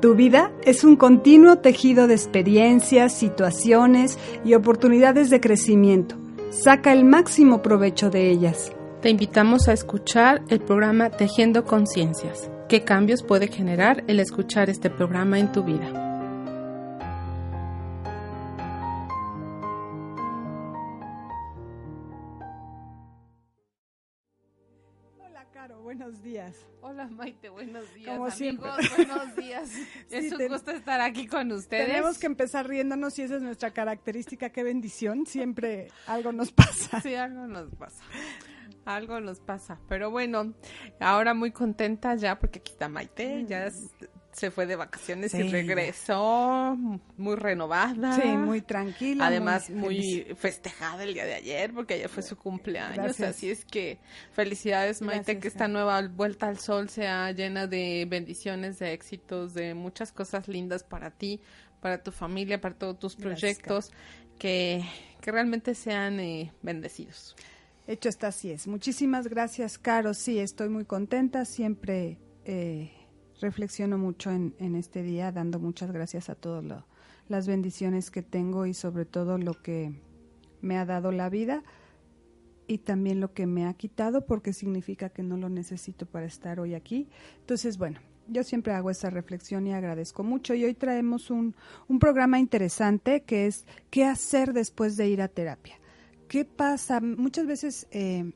Tu vida es un continuo tejido de experiencias, situaciones y oportunidades de crecimiento. Saca el máximo provecho de ellas. Te invitamos a escuchar el programa Tejiendo Conciencias. ¿Qué cambios puede generar el escuchar este programa en tu vida? Días. Hola Maite, buenos días. Como siempre. buenos días. es un gusto estar aquí con ustedes. Tenemos que empezar riéndonos y esa es nuestra característica. Qué bendición. Siempre algo nos pasa. Sí, algo nos pasa. Algo nos pasa. Pero bueno, ahora muy contenta ya porque aquí está Maite. Ya es, se fue de vacaciones y regresó muy renovada. Sí, muy tranquila. Además, muy, festejada el día de ayer porque ayer fue su cumpleaños. Así es que felicidades, Maite, que esta nueva vuelta al sol sea llena de bendiciones, de éxitos, de muchas cosas lindas para ti, para tu familia, para todos tus proyectos, que, que realmente sean eh, bendecidos. Hecho está, así es. Muchísimas gracias, Caro. Sí, estoy muy contenta. Siempre. Eh, reflexiono mucho en, en este día, dando muchas gracias a todas las bendiciones que tengo y sobre todo lo que me ha dado la vida y también lo que me ha quitado porque significa que no lo necesito para estar hoy aquí. Entonces, bueno, yo siempre hago esa reflexión y agradezco mucho. Y hoy traemos un, un programa interesante que es qué hacer después de ir a terapia. ¿Qué pasa? Muchas veces eh,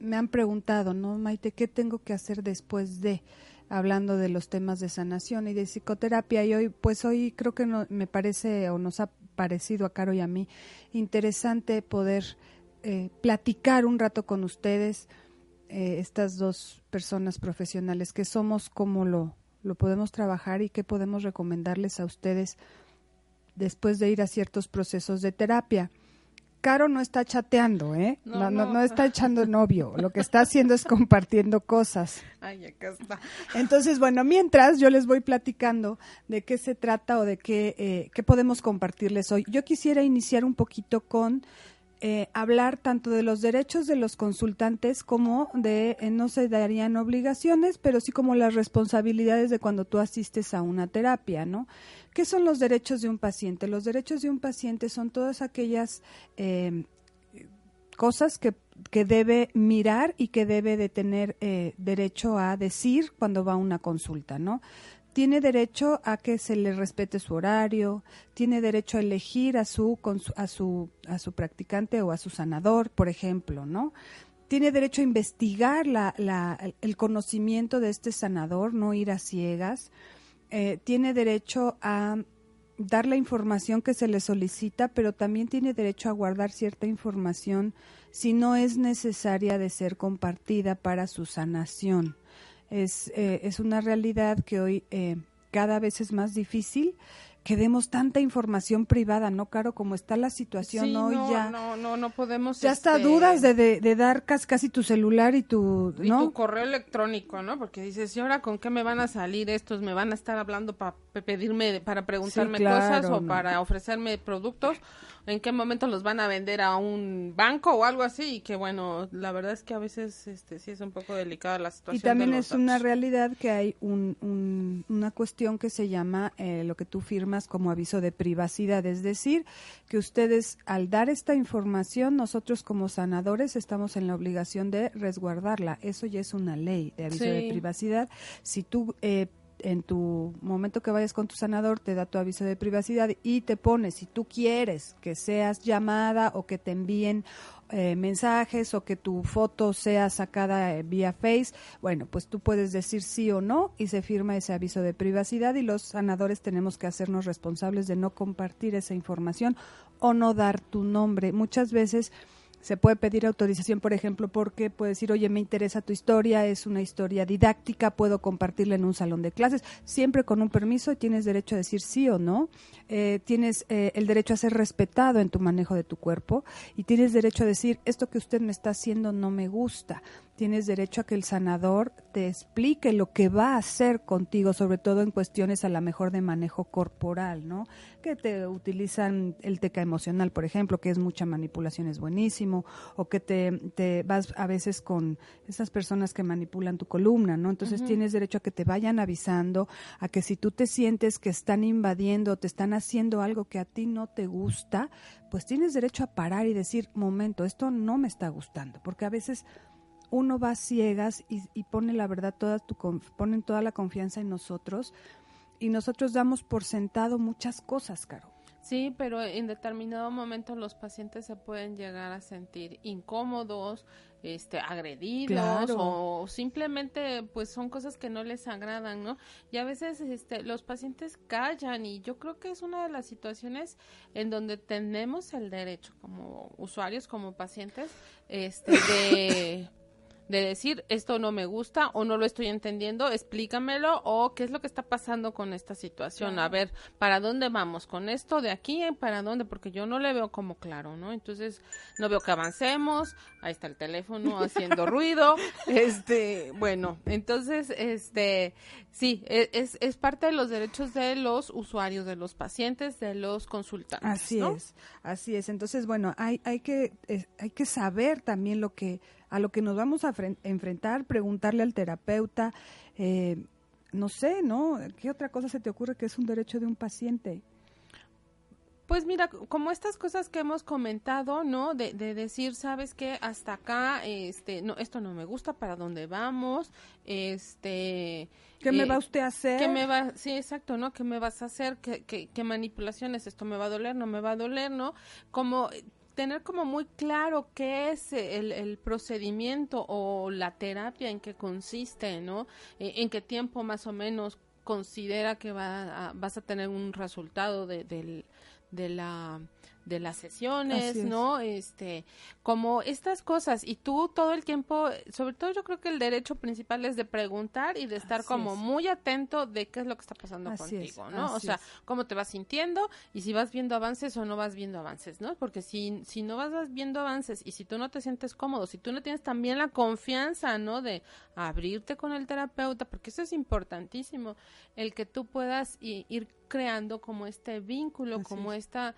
me han preguntado, ¿no, Maite, qué tengo que hacer después de? Hablando de los temas de sanación y de psicoterapia y hoy pues hoy creo que no, me parece o nos ha parecido a Caro y a mí interesante poder eh, platicar un rato con ustedes eh, estas dos personas profesionales que somos cómo lo lo podemos trabajar y qué podemos recomendarles a ustedes después de ir a ciertos procesos de terapia. Caro no está chateando, ¿eh? No, no, está echando novio. Lo que está haciendo es compartiendo cosas. Ay, acá está. Entonces, bueno, mientras yo les voy platicando de qué se trata o de qué, eh, qué podemos compartirles hoy. Yo quisiera iniciar un poquito con eh, hablar tanto de los derechos de los consultantes como de, eh, no se darían obligaciones, pero sí como las responsabilidades de cuando tú asistes a una terapia, ¿no? ¿Qué son los derechos de un paciente? Los derechos de un paciente son todas aquellas eh, cosas que, que, debe mirar y que debe de tener derecho a decir cuando va a una consulta, ¿no? Tiene derecho a que se le respete su horario, tiene derecho a elegir a su, a su, a su practicante o a su sanador, por ejemplo, ¿no? Tiene derecho a investigar la, el conocimiento de este sanador, no ir a ciegas. Eh, tiene derecho a dar la información que se le solicita, pero también tiene derecho a guardar cierta información si no es necesaria de ser compartida para su sanación es, eh, es una realidad que hoy eh, cada vez es más difícil que demos tanta información privada, ¿no, Caro? Como está la situación hoy no, ya. No, no, no podemos. Ya está este, dudas de, de, dar casi, casi, tu celular y tu. Y tu correo electrónico, ¿no? Porque dices, ¿y ahora con qué me van a salir estos? ¿Me van a estar hablando para pedirme, para preguntarme cosas o para ofrecerme productos? en qué momento los van a vender a un banco o algo así y que bueno, la verdad es que a veces este sí es un poco delicada la situación. Y también es una realidad que hay un, una cuestión que se llama eh, lo que tú firmas como aviso de privacidad, es decir, que ustedes al dar esta información, nosotros como sanadores estamos en la obligación de resguardarla. Eso ya es una ley de aviso de privacidad. Si tú eh, en tu momento que vayas con tu sanador te da tu aviso de privacidad y te pone si tú quieres que seas llamada o que te envíen eh, mensajes o que tu foto sea sacada eh, vía Face, bueno, pues tú puedes decir sí o no y se firma ese aviso de privacidad y los sanadores tenemos que hacernos responsables de no compartir esa información o no dar tu nombre. Muchas veces se puede pedir autorización, por ejemplo, porque puede decir, oye, me interesa tu historia, es una historia didáctica, puedo compartirla en un salón de clases, siempre con un permiso tienes derecho a decir sí o no. Eh, tienes eh, el derecho a ser respetado en tu manejo de tu cuerpo y tienes derecho a decir, esto que usted me está haciendo no me gusta tienes derecho a que el sanador te explique lo que va a hacer contigo, sobre todo en cuestiones a la mejor de manejo corporal, ¿no? Que te utilizan el teca emocional, por ejemplo, que es mucha manipulación, es buenísimo, o que te, te vas a veces con esas personas que manipulan tu columna, ¿no? Entonces tienes derecho a que te vayan avisando, a que si tú te sientes que están invadiendo, te están haciendo algo que a ti no te gusta, pues tienes derecho a parar y decir, momento, esto no me está gustando, porque a veces uno va ciegas y, pone la verdad, toda tu, ponen toda la confianza en nosotros y nosotros damos por sentado muchas cosas, Caro. Sí, pero en determinado momento los pacientes se pueden llegar a sentir incómodos, este, agredidos o simplemente pues son cosas que no les agradan, ¿no? Y a veces este, los pacientes callan y yo creo que es una de las situaciones en donde tenemos el derecho como usuarios, como pacientes, este, de de decir esto no me gusta o no lo estoy entendiendo, explícamelo o qué es lo que está pasando con esta situación, a ver, ¿para dónde vamos con esto de aquí? ¿Para dónde? Porque yo no le veo como claro, ¿no? Entonces, no veo que avancemos, ahí está el teléfono haciendo ruido, este, bueno, entonces, este, sí, e, es, es parte de los derechos de los usuarios, de los pacientes, de los consultantes. Así es, así es. Entonces, bueno, hay, hay que, hay que saber también lo que a lo que nos vamos a enfrentar, preguntarle al terapeuta, eh, no sé, ¿no? ¿Qué otra cosa se te ocurre que es un derecho de un paciente? Pues mira, como estas cosas que hemos comentado, ¿no? De, decir, sabes que hasta acá, este, no, esto no me gusta, para dónde vamos, este. ¿Qué me eh, va usted a hacer? ¿Qué me va, sí, exacto, ¿no? ¿Qué me vas a hacer? ¿Qué, qué, qué manipulaciones? ¿Esto me va a doler? ¿No me va a doler? ¿No? Como tener como muy claro qué es el, procedimiento o la terapia en qué consiste, ¿no? E, en, qué tiempo más o menos considera que va vas a tener un resultado de, de la de las sesiones, ¿no? Este, como estas cosas y tú todo el tiempo, sobre todo yo creo que el derecho principal es de preguntar y de estar como muy atento de qué es lo que está pasando contigo, ¿no? O sea, cómo te vas sintiendo y si vas viendo avances o no vas viendo avances, ¿no? Porque si si no vas viendo avances y si tú no te sientes cómodo, si tú no tienes también la confianza, ¿no? De abrirte con el terapeuta, porque eso es importantísimo, el que tú puedas ir creando como este vínculo, como esta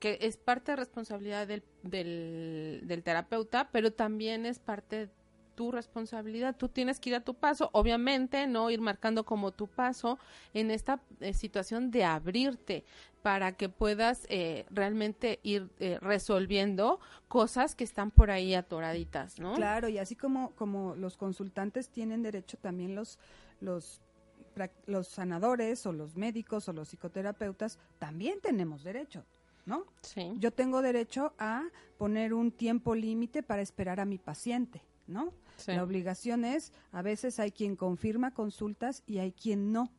que es parte de responsabilidad del, del, terapeuta, pero también es parte de tu responsabilidad. Tú tienes que ir a tu paso, obviamente, no ir marcando como tu paso en esta eh, situación de abrirte para que puedas eh, realmente ir eh, resolviendo cosas que están por ahí atoraditas, ¿no? Claro, y así como, como los consultantes tienen derecho también los, los los sanadores o los médicos o los psicoterapeutas también tenemos derecho. ¿no? Sí. Yo tengo derecho a poner un tiempo límite para esperar a mi paciente, ¿no? La obligación es, a veces hay quien confirma consultas y hay quien no.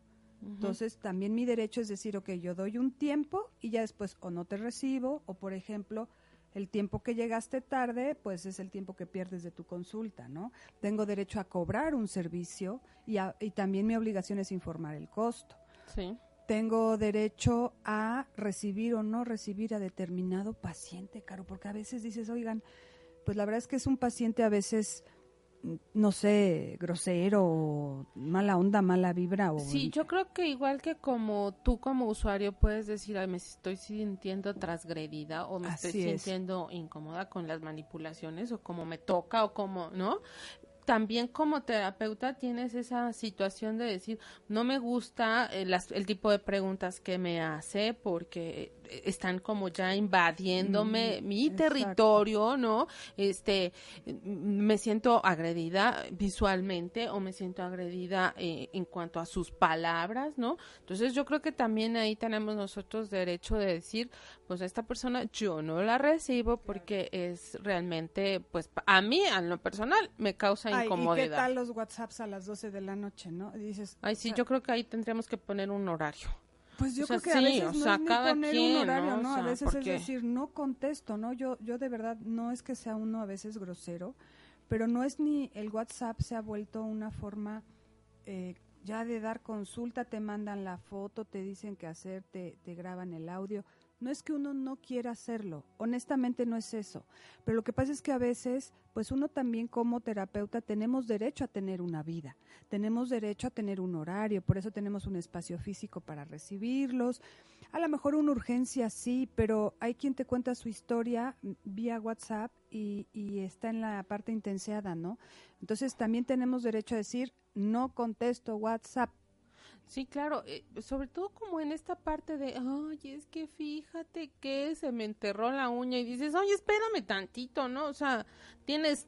Entonces, también mi derecho es decir, ok, yo doy un tiempo y ya después o no te recibo, o por ejemplo, el tiempo que llegaste tarde, pues es el tiempo que pierdes de tu consulta, ¿no? Tengo derecho a cobrar un servicio y, y también mi obligación es informar el costo. Sí tengo derecho a recibir o no recibir a determinado paciente, Caro, porque a veces dices, oigan, pues la verdad es que es un paciente a veces no sé, grosero, mala onda, mala vibra. O... Sí, yo creo que igual que como tú como usuario puedes decir, me estoy sintiendo transgredida o me estoy sintiendo incómoda con las manipulaciones o como me toca o como, ¿no? también como terapeuta tienes esa situación de decir, no me gusta eh, el tipo de preguntas que me hace porque están como ya invadiéndome mi territorio, ¿no? Este, me siento agredida visualmente o me siento agredida eh, en cuanto a sus palabras, ¿no? Entonces yo creo que también ahí tenemos nosotros derecho de decir, pues esta persona yo no la recibo porque es realmente, pues a mí, a lo personal, me causa incomodidad. ¿y qué tal los WhatsApps a las 12 de la noche, no? dices, Ay, sí, yo creo que ahí tendríamos que poner un horario. Pues yo creo que a veces no es ni poner un horario, ¿no? a veces es decir, no contesto, ¿no? Yo, yo de verdad, no es que sea uno a veces grosero, pero no es ni el WhatsApp se ha vuelto una forma eh, ya de dar consulta, te mandan la foto, te dicen qué hacer, te, te graban el audio. No es que uno no quiera hacerlo, honestamente no es eso. Pero lo que pasa es que a veces, pues uno también como terapeuta tenemos derecho a tener una vida, tenemos derecho a tener un horario, por eso tenemos un espacio físico para recibirlos. A lo mejor una urgencia sí, pero hay quien te cuenta su historia vía WhatsApp y, está en la parte intenseada, ¿no? Entonces también tenemos derecho a decir, no contesto WhatsApp Sí, claro, eh, sobre todo como en esta parte de, ay, es que fíjate que se me enterró la uña y dices, oye, espérame tantito, ¿no? O sea, tienes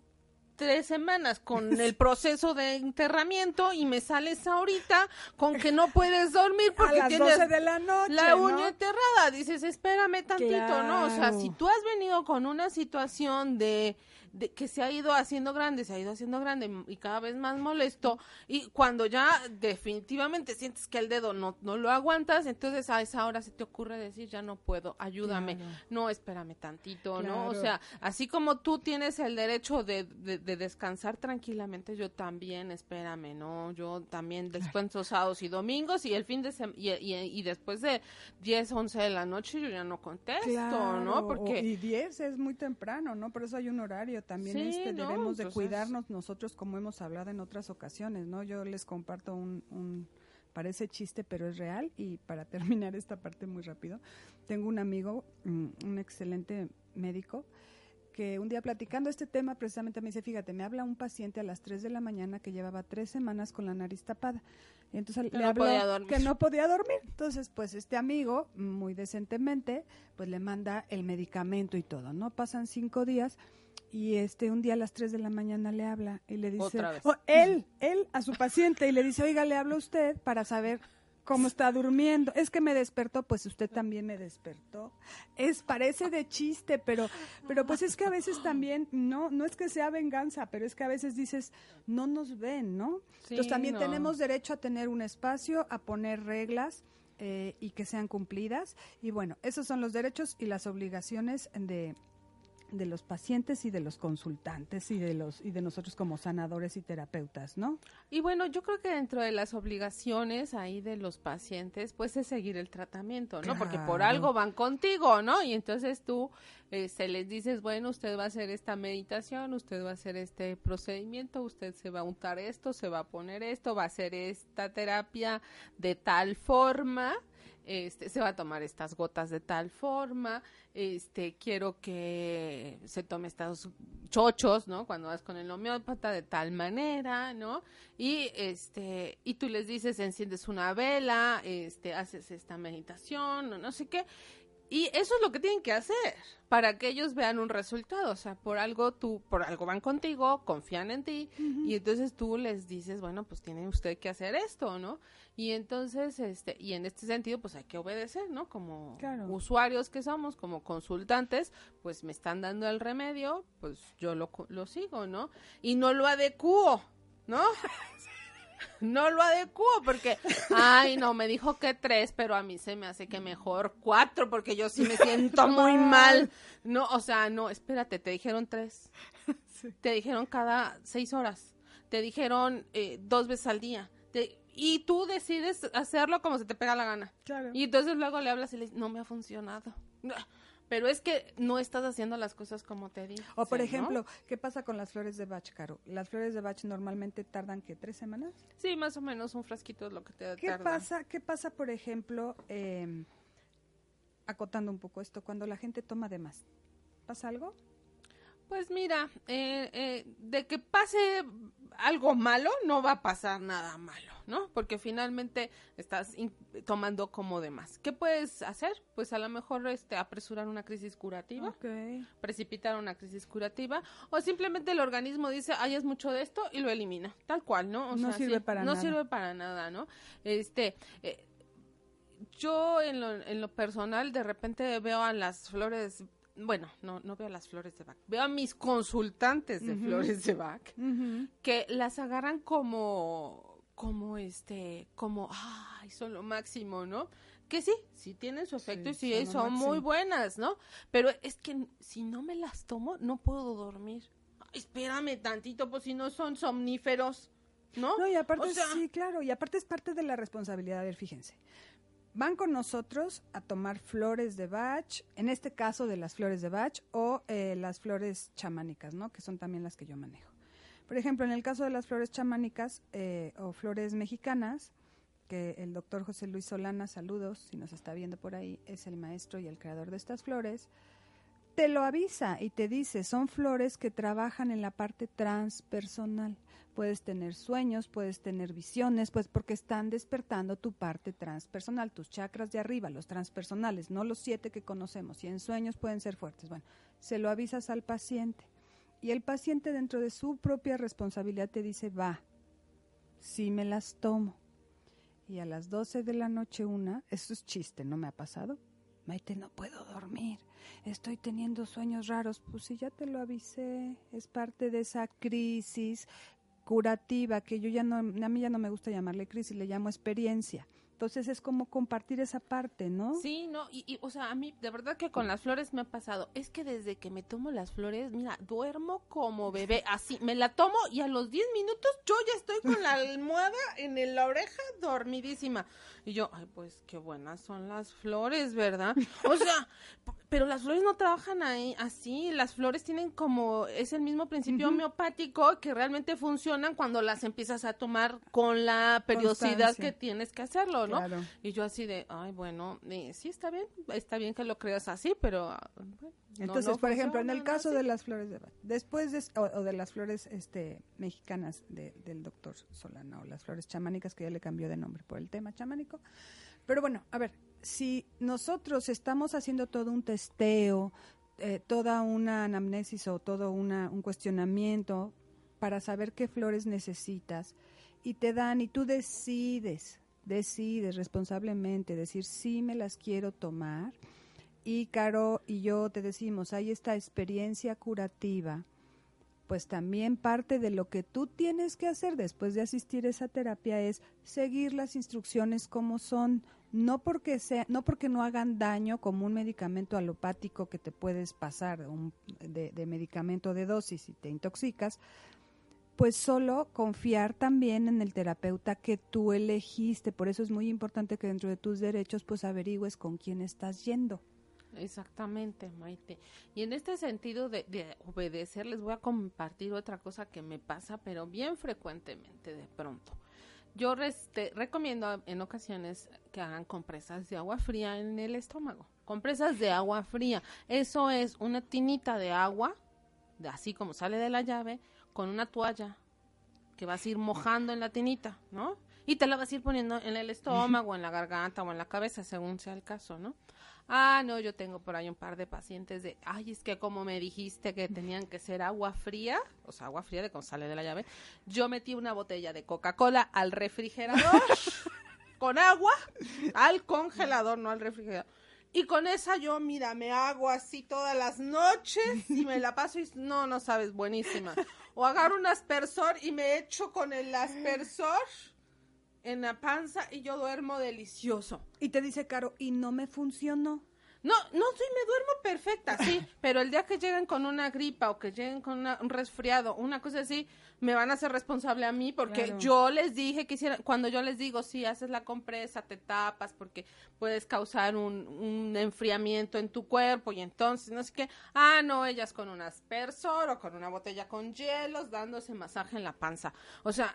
tres semanas con el proceso de enterramiento y me sales ahorita con que no puedes dormir porque tienes de la, noche, la uña enterrada. Dices, espérame tantito, ¿no? O sea, si tú has venido con una situación de de, que se ha ido haciendo grande, se ha ido haciendo grande y cada vez más molesto y cuando ya definitivamente sientes que el dedo no, no lo aguantas, entonces a esa hora se te ocurre decir ya no puedo, ayúdame, no, espérame tantito, ¿no? O sea, así como tú tienes el derecho de, de, descansar tranquilamente, yo también, espérame, ¿no? Yo también después sábados y domingos y el fin de semana y, y, después de 10, 11 de la noche yo ya no contesto, ¿no? Porque... y 10 es muy temprano, ¿no? Por eso hay un horario también este, debemos de cuidarnos nosotros como hemos hablado en otras ocasiones, ¿no? Yo les comparto un, parece chiste, pero es real. Y para terminar esta parte muy rápido, tengo un amigo, mm, un excelente médico, que un día platicando este tema precisamente me dice, fíjate, me habla un paciente a las 3 de la mañana que llevaba tres semanas con la nariz tapada. Y entonces le habló que no podía dormir. Entonces, pues este amigo, muy decentemente, pues le manda el medicamento y todo, ¿no? Pasan cinco días y este un día a las 3 de la mañana le habla y le dice, oh, él, él a su paciente y le dice, oiga, le habla usted para saber cómo está durmiendo. Es que me despertó, pues usted también me despertó. Es parece de chiste, pero pero pues es que a veces también no no es que sea venganza, pero es que a veces dices, no nos ven, ¿no? Entonces también tenemos derecho a tener un espacio, a poner reglas. Eh, y que sean cumplidas. Y bueno, esos son los derechos y las obligaciones de, de los pacientes y de los consultantes y de los y de nosotros como sanadores y terapeutas, ¿no? Y bueno, yo creo que dentro de las obligaciones ahí de los pacientes, pues es seguir el tratamiento, ¿no? Porque por algo van contigo, ¿no? Y entonces tú eh, se les dices, bueno, usted va a hacer esta meditación, usted va a hacer este procedimiento, usted se va a untar esto, se va a poner esto, va a hacer esta terapia de tal forma este, se va a tomar estas gotas de tal forma, este, quiero que se tome estos chochos, ¿no? Cuando vas con el homeópata de tal manera, ¿no? Y este, y tú les dices, enciendes una vela, este, haces esta meditación, no, no sé qué, y eso es lo que tienen que hacer para que ellos vean un resultado. O sea, por algo tú, por algo van contigo, confían en ti y entonces tú les dices, bueno, pues tiene usted que hacer esto, ¿no? Y entonces, este, y en este sentido, pues hay que obedecer, ¿no? Como usuarios que somos, como consultantes, pues me están dando el remedio, pues yo lo, lo sigo, ¿no? Y no lo adecuo, ¿no? no lo adecuo porque, ay, no, me dijo que tres, pero a mí se me hace que mejor cuatro porque yo sí me siento muy mal. No, o sea, no, espérate, te dijeron tres. Te dijeron cada seis horas. Te dijeron eh, dos veces al día. y tú decides hacerlo como se te pega la gana. Y entonces luego le hablas y le dices, no me ha funcionado pero es que no estás haciendo las cosas como te digo. O por ejemplo, ¿qué pasa con las flores de Bach, Caro? Las flores de Bach normalmente tardan que tres semanas. Sí, más o menos un frasquito es lo que te ¿Qué pasa? ¿Qué pasa, por ejemplo, eh, acotando un poco esto, cuando la gente toma de más? ¿Pasa algo? Pues mira, eh, eh, de que pase algo malo, no va a pasar nada malo, ¿no? Porque finalmente estás tomando como de más. ¿Qué puedes hacer? Pues a lo mejor este, apresurar una crisis curativa, precipitar una crisis curativa, o simplemente el organismo dice, ay, es mucho de esto y lo elimina, tal cual, ¿no? no sirve para nada. No sirve para nada, ¿no? Este... Eh, yo en lo, en lo personal de repente veo a las flores bueno, no, no veo las flores de Bach, veo a mis consultantes de flores de Bach que las agarran como, como este, como, ay, son lo máximo, ¿no? Que sí, sí tienen su efecto y sí son, muy buenas, ¿no? Pero es que si no me las tomo, no puedo dormir. espérame tantito, pues si no son somníferos, ¿no? No, y aparte, sí, claro, y aparte es parte de la responsabilidad, a ver, fíjense van con nosotros a tomar flores de Bach, en este caso de las flores de Bach o eh, las flores chamánicas, ¿no? Que son también las que yo manejo. Por ejemplo, en el caso de las flores chamánicas eh, o flores mexicanas, que el doctor José Luis Solana, saludos, si nos está viendo por ahí, es el maestro y el creador de estas flores, te lo avisa y te dice, son flores que trabajan en la parte transpersonal. Puedes tener sueños, puedes tener visiones, pues porque están despertando tu parte transpersonal, tus chakras de arriba, los transpersonales, no los siete que conocemos. Y en sueños pueden ser fuertes. Bueno, se lo avisas al paciente. Y el paciente dentro de su propia responsabilidad te dice, va, si me las tomo. Y a las 12 de la noche una, esto es chiste, no me ha pasado, Maite, no puedo dormir. Estoy teniendo sueños raros. Pues sí, ya te lo avisé. Es parte de esa crisis curativa que yo ya no, a mí ya no me gusta llamarle crisis, le llamo experiencia. Entonces es como compartir esa parte, ¿no? Sí, no, y, y, o sea, a mí de verdad que con las flores me ha pasado, es que desde que me tomo las flores, mira, duermo como bebé, así, me la tomo y a los 10 minutos yo ya estoy con la almohada en la oreja dormidísima. Y yo, ay, pues qué buenas son las flores, ¿verdad? O sea, pero las flores no trabajan ahí así, las flores tienen como, es el mismo principio homeopático que realmente funcionan cuando las empiezas a tomar con la periodicidad que tienes que hacerlo, ¿no? Y yo así de, ay, bueno, eh, sí está bien, está bien que lo creas así, pero... Ah, Entonces, por ejemplo, en el caso de las flores de después de, o, de las flores este, mexicanas del doctor Solana, o las flores chamánicas, que ya le cambió de nombre por el tema chamánico, pero bueno, a ver, si nosotros estamos haciendo todo un testeo, eh, toda una anamnesis o todo una, un cuestionamiento para saber qué flores necesitas y te dan y tú decides, decides responsablemente decir sí me las quiero tomar y Caro y yo te decimos, hay esta experiencia curativa, pues también parte de lo que tú tienes que hacer después de asistir a esa terapia es seguir las instrucciones como son, no porque sea, no porque no hagan daño como un medicamento alopático que te puedes pasar de, de medicamento de dosis y te intoxicas, pues solo confiar también en el terapeuta que tú elegiste. Por eso es muy importante que dentro de tus derechos pues averigües con quién estás yendo. Exactamente, Maite. Y en este sentido de, obedecer, les voy a compartir otra cosa que me pasa, pero bien frecuentemente de pronto. Yo recomiendo en ocasiones que hagan compresas de agua fría en el estómago. Compresas de agua fría. Eso es una tinita de agua, de así como sale de la llave, con una toalla que vas a ir mojando en la tinita, ¿no? Y te la vas a ir poniendo en el estómago, en la garganta o en la cabeza, según sea el caso, ¿no? Ah, no, yo tengo por ahí un par de pacientes de, ay, es que como me dijiste que tenían que ser agua fría, o sea, agua fría de cuando sale de la llave, yo metí una botella de Coca-Cola al refrigerador con agua, al congelador, no al refrigerador. Y con esa yo, mira, me hago así todas las noches y me la paso y no, no sabes, buenísima. O agarro un aspersor y me echo con el aspersor en la panza y yo duermo delicioso. Y te dice Caro, y no me funcionó. No, no, sí, me duermo perfecta, sí, pero el día que lleguen con una gripa o que lleguen con un resfriado, una cosa así, me van a hacer responsable a mí porque yo les dije que hicieran, cuando yo les digo, sí, haces la compresa, te tapas porque puedes causar un, un enfriamiento en tu cuerpo y entonces, no sé qué, ah, no, ellas con un aspersor o con una botella con hielos dándose masaje en la panza. O sea,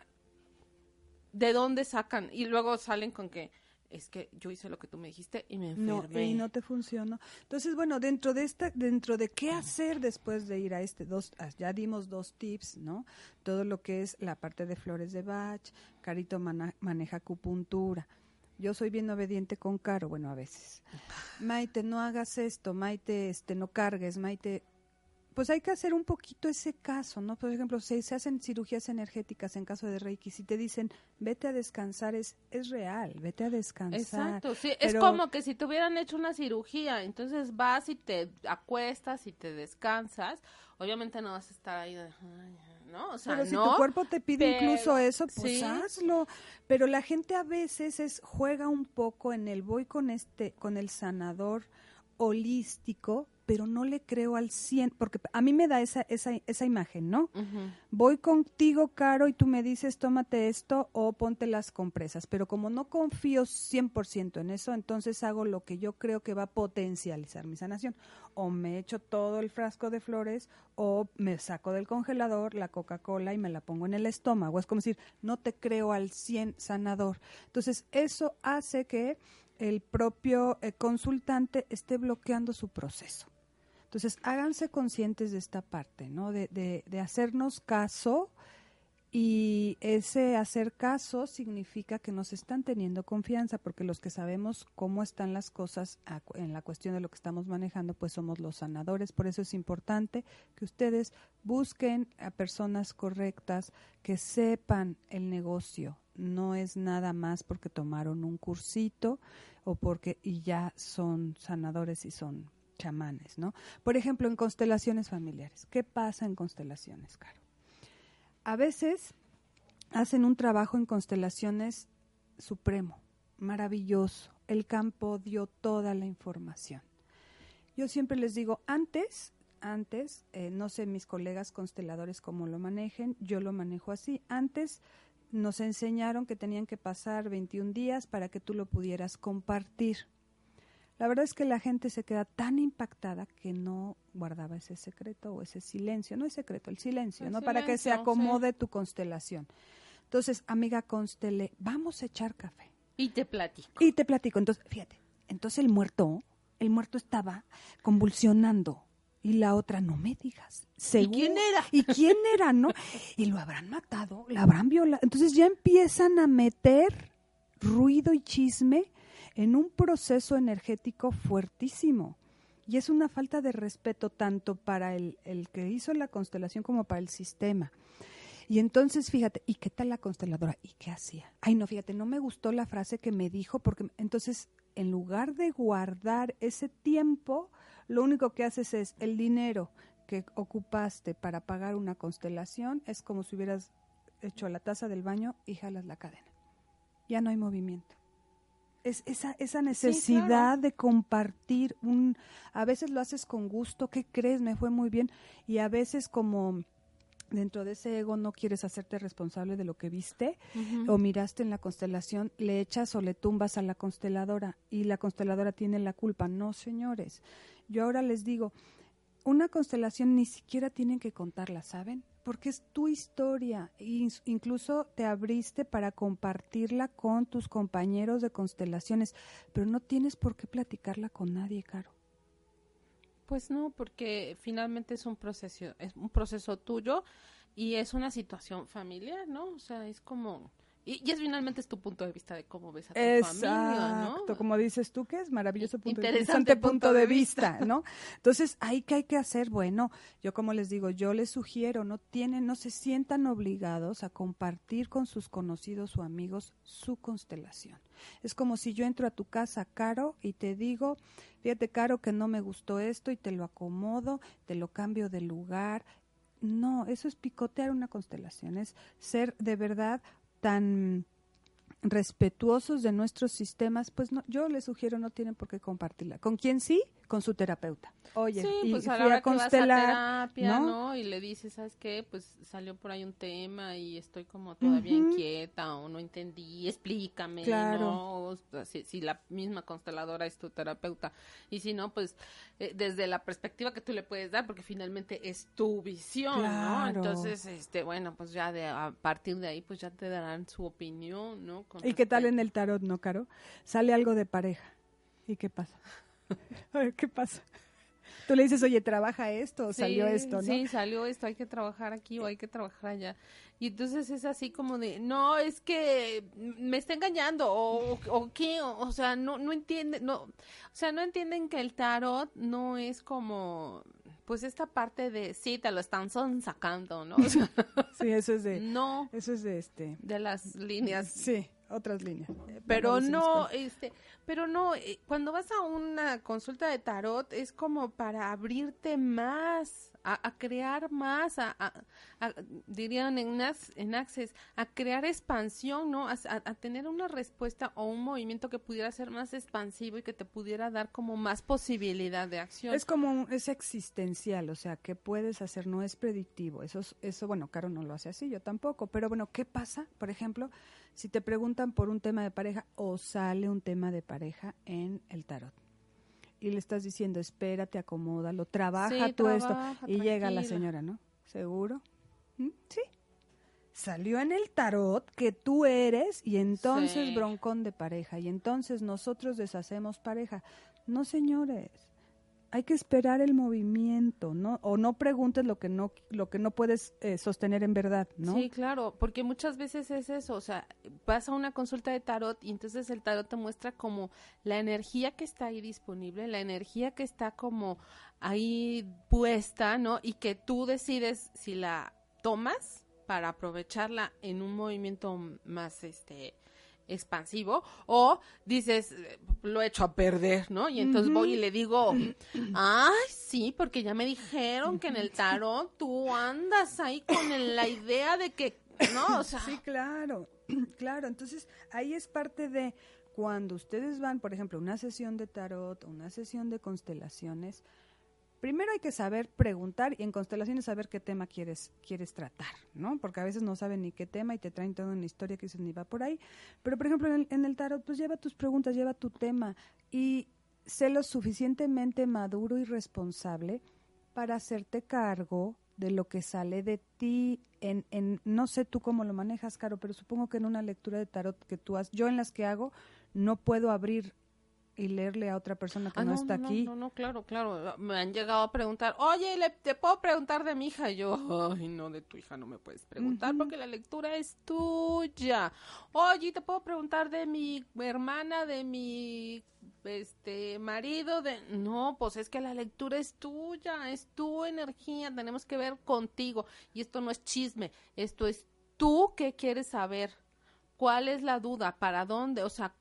¿de dónde sacan? Y luego salen con que es que yo hice lo que tú me dijiste y me enfermé. No, y no te funcionó. Entonces, bueno, dentro de esta, dentro de qué hacer después de ir a este dos, ya dimos dos tips, ¿no? Todo lo que es la parte de flores de Bach, Carito maneja acupuntura. Yo soy bien obediente con Caro, bueno, a veces. Maite, no hagas esto, Maite, este, no cargues, Maite, pues hay que hacer un poquito ese caso, ¿no? Por ejemplo, si se hacen cirugías energéticas en caso de Reiki, si te dicen, vete a descansar, es, es real, vete a descansar. Exacto, sí, es como que si te hubieran hecho una cirugía, entonces vas y te acuestas y te descansas, obviamente no vas a estar ahí de, ¿no? O sea, pero si tu cuerpo te pide incluso eso, pues hazlo. Pero la gente a veces es, juega un poco en el voy con este, con el sanador holístico, pero no le creo al 100, porque a mí me da esa, esa, esa imagen, ¿no? Voy contigo, Caro, y tú me dices, tómate esto o ponte las compresas, pero como no confío 100% en eso, entonces hago lo que yo creo que va a potencializar mi sanación. O me echo todo el frasco de flores o me saco del congelador la Coca-Cola y me la pongo en el estómago. Es como decir, no te creo al 100 sanador. Entonces, eso hace que el propio eh, consultante esté bloqueando su proceso. Entonces, háganse conscientes de esta parte, ¿no? De, de, hacernos caso y ese hacer caso significa que nos están teniendo confianza, porque los que sabemos cómo están las cosas en la cuestión de lo que estamos manejando, pues somos los sanadores. Por eso es importante que ustedes busquen a personas correctas, que sepan el negocio. No es nada más porque tomaron un cursito o porque y ya son sanadores y son chamanes, ¿no? Por ejemplo, en constelaciones familiares. ¿Qué pasa en constelaciones, Caro? A veces hacen un trabajo en constelaciones supremo, maravilloso. El campo dio toda la información. Yo siempre les digo, antes, antes, eh, no sé mis colegas consteladores cómo lo manejen, yo lo manejo así. Antes nos enseñaron que tenían que pasar 21 días para que tú lo pudieras compartir la verdad es que la gente se queda tan impactada que no guardaba ese secreto o ese silencio, no es secreto, el silencio, ¿no? Para que se acomode tu constelación. Entonces, amiga constele, vamos a echar café. Y te platico. Y te platico. Entonces, fíjate, entonces el muerto, el muerto estaba convulsionando. Y la otra, no me digas. ¿Y quién era? ¿Y quién era, no? Y lo habrán matado, la habrán violado. Entonces ya empiezan a meter ruido y chisme en un proceso energético fuertísimo. Y es una falta de respeto tanto para el, que hizo la constelación como para el sistema. Y entonces, fíjate, ¿y qué tal la consteladora? ¿Y qué hacía? Ay, no, fíjate, no me gustó la frase que me dijo porque entonces, en lugar de guardar ese tiempo, lo único que haces es el dinero que ocupaste para pagar una constelación, es como si hubieras hecho la taza del baño y jalas la cadena. Ya no hay movimiento es esa, esa necesidad de compartir un a veces lo haces con gusto, ¿qué crees? Me fue muy bien y a veces como dentro de ese ego no quieres hacerte responsable de lo que viste o miraste en la constelación, le echas o le tumbas a la consteladora y la consteladora tiene la culpa. No, señores. Yo ahora les digo, una constelación ni siquiera tienen que contarla, ¿saben? Porque es tu historia. incluso te abriste para compartirla con tus compañeros de constelaciones, pero no tienes por qué platicarla con nadie, Caro. Pues no, porque finalmente es un proceso, es un proceso tuyo y es una situación familiar, ¿no? O sea, es como y, es finalmente es tu punto de vista de cómo ves a tu familia, ¿no? como dices tú, que es maravilloso punto de vista, punto de vista, ¿no? Entonces, ahí que hay que hacer, bueno, yo como les digo, yo les sugiero, no tienen, no se sientan obligados a compartir con sus conocidos o amigos su constelación. Es como si yo entro a tu casa, Caro, y te digo, fíjate, Caro, que no me gustó esto y te lo acomodo, te lo cambio de lugar, no, eso es picotear una constelación, es ser de verdad tan respetuosos de nuestros sistemas, pues no, yo les sugiero no tienen por qué compartirla. ¿Con quién sí? Con su terapeuta. Oye, sí, pues a la hora que vas a terapia, ¿no? Y le dices, ¿sabes qué? Pues salió por ahí un tema y estoy como todavía inquieta o no entendí, explícame, claro. ¿no? si, la misma consteladora es tu terapeuta. Y si no, pues eh, desde la perspectiva que tú le puedes dar, porque finalmente es tu visión, ¿no? Entonces, este, bueno, pues ya de, a partir de ahí, pues ya te darán su opinión, ¿no? ¿Y qué tal en el tarot, no, Caro? Sale algo de pareja. ¿Y qué pasa? A ver, ¿qué pasa? Tú le dices, oye, trabaja esto, salió esto, ¿no? Sí, salió esto, hay que trabajar aquí o hay que trabajar allá. Y entonces es así como de, no, es que me está engañando, o, o qué, o, sea, no, no entienden, no, o sea, no entienden que el tarot no es como, pues esta parte de, sí, te lo están son sacando, ¿no? sí, eso es de, no, eso es de este. De las líneas. Sí, otras líneas. Pero no, este, pero no, eh, cuando vas a una consulta de tarot es como para abrirte más a, crear más, a, dirían en, en Access, a crear expansión, ¿no? A, tener una respuesta o un movimiento que pudiera ser más expansivo y que te pudiera dar como más posibilidad de acción. Es como, es existencial, o sea, ¿qué puedes hacer? No es predictivo. Eso, eso, bueno, Caro no lo hace así, yo tampoco. Pero bueno, ¿qué pasa, por ejemplo, si te preguntan por un tema de pareja o sale un tema de pareja en el tarot? Y le estás diciendo, espérate, acomódalo, trabaja tú esto. Y llega la señora, ¿no? ¿Seguro? ¿Mm? Sí. Salió en el tarot que tú eres y entonces broncón de pareja y entonces nosotros deshacemos pareja. No, señores hay que esperar el movimiento, ¿no? O no preguntes lo que no lo que no puedes eh, sostener en verdad, ¿no? Sí, claro, porque muchas veces es eso, o sea, vas a una consulta de tarot y entonces el tarot te muestra como la energía que está ahí disponible, la energía que está como ahí puesta, ¿no? Y que tú decides si la tomas para aprovecharla en un movimiento más este expansivo o dices lo he hecho a perder, ¿no? Y entonces voy y le digo, ay, sí, porque ya me dijeron que en el tarot tú andas ahí con la idea de que, ¿no? O sí, claro, claro. Entonces ahí es parte de cuando ustedes van, por ejemplo, una sesión de tarot, una sesión de constelaciones, primero hay que saber preguntar y en constelaciones saber qué tema quieres quieres tratar, ¿no? Porque a veces no saben ni qué tema y te traen toda una historia que dices ni va por ahí. Pero por ejemplo en el, en el tarot, pues lleva tus preguntas, lleva tu tema y sé lo suficientemente maduro y responsable para hacerte cargo de lo que sale de ti en, en no sé tú cómo lo manejas, Caro, pero supongo que en una lectura de tarot que tú has, yo en las que hago, no puedo abrir y leerle a otra persona que ah, no, está aquí. No, no, claro, claro. Me han llegado a preguntar, oye, ¿le, ¿te puedo preguntar de mi hija? Y yo, ay, no, de tu hija no me puedes preguntar porque la lectura es tuya. Oye, ¿te puedo preguntar de mi hermana, de mi este marido? de No, pues es que la lectura es tuya, es tu energía, tenemos que ver contigo. Y esto no es chisme, esto es tú que quieres saber. ¿Cuál es la duda? ¿Para dónde? O sea,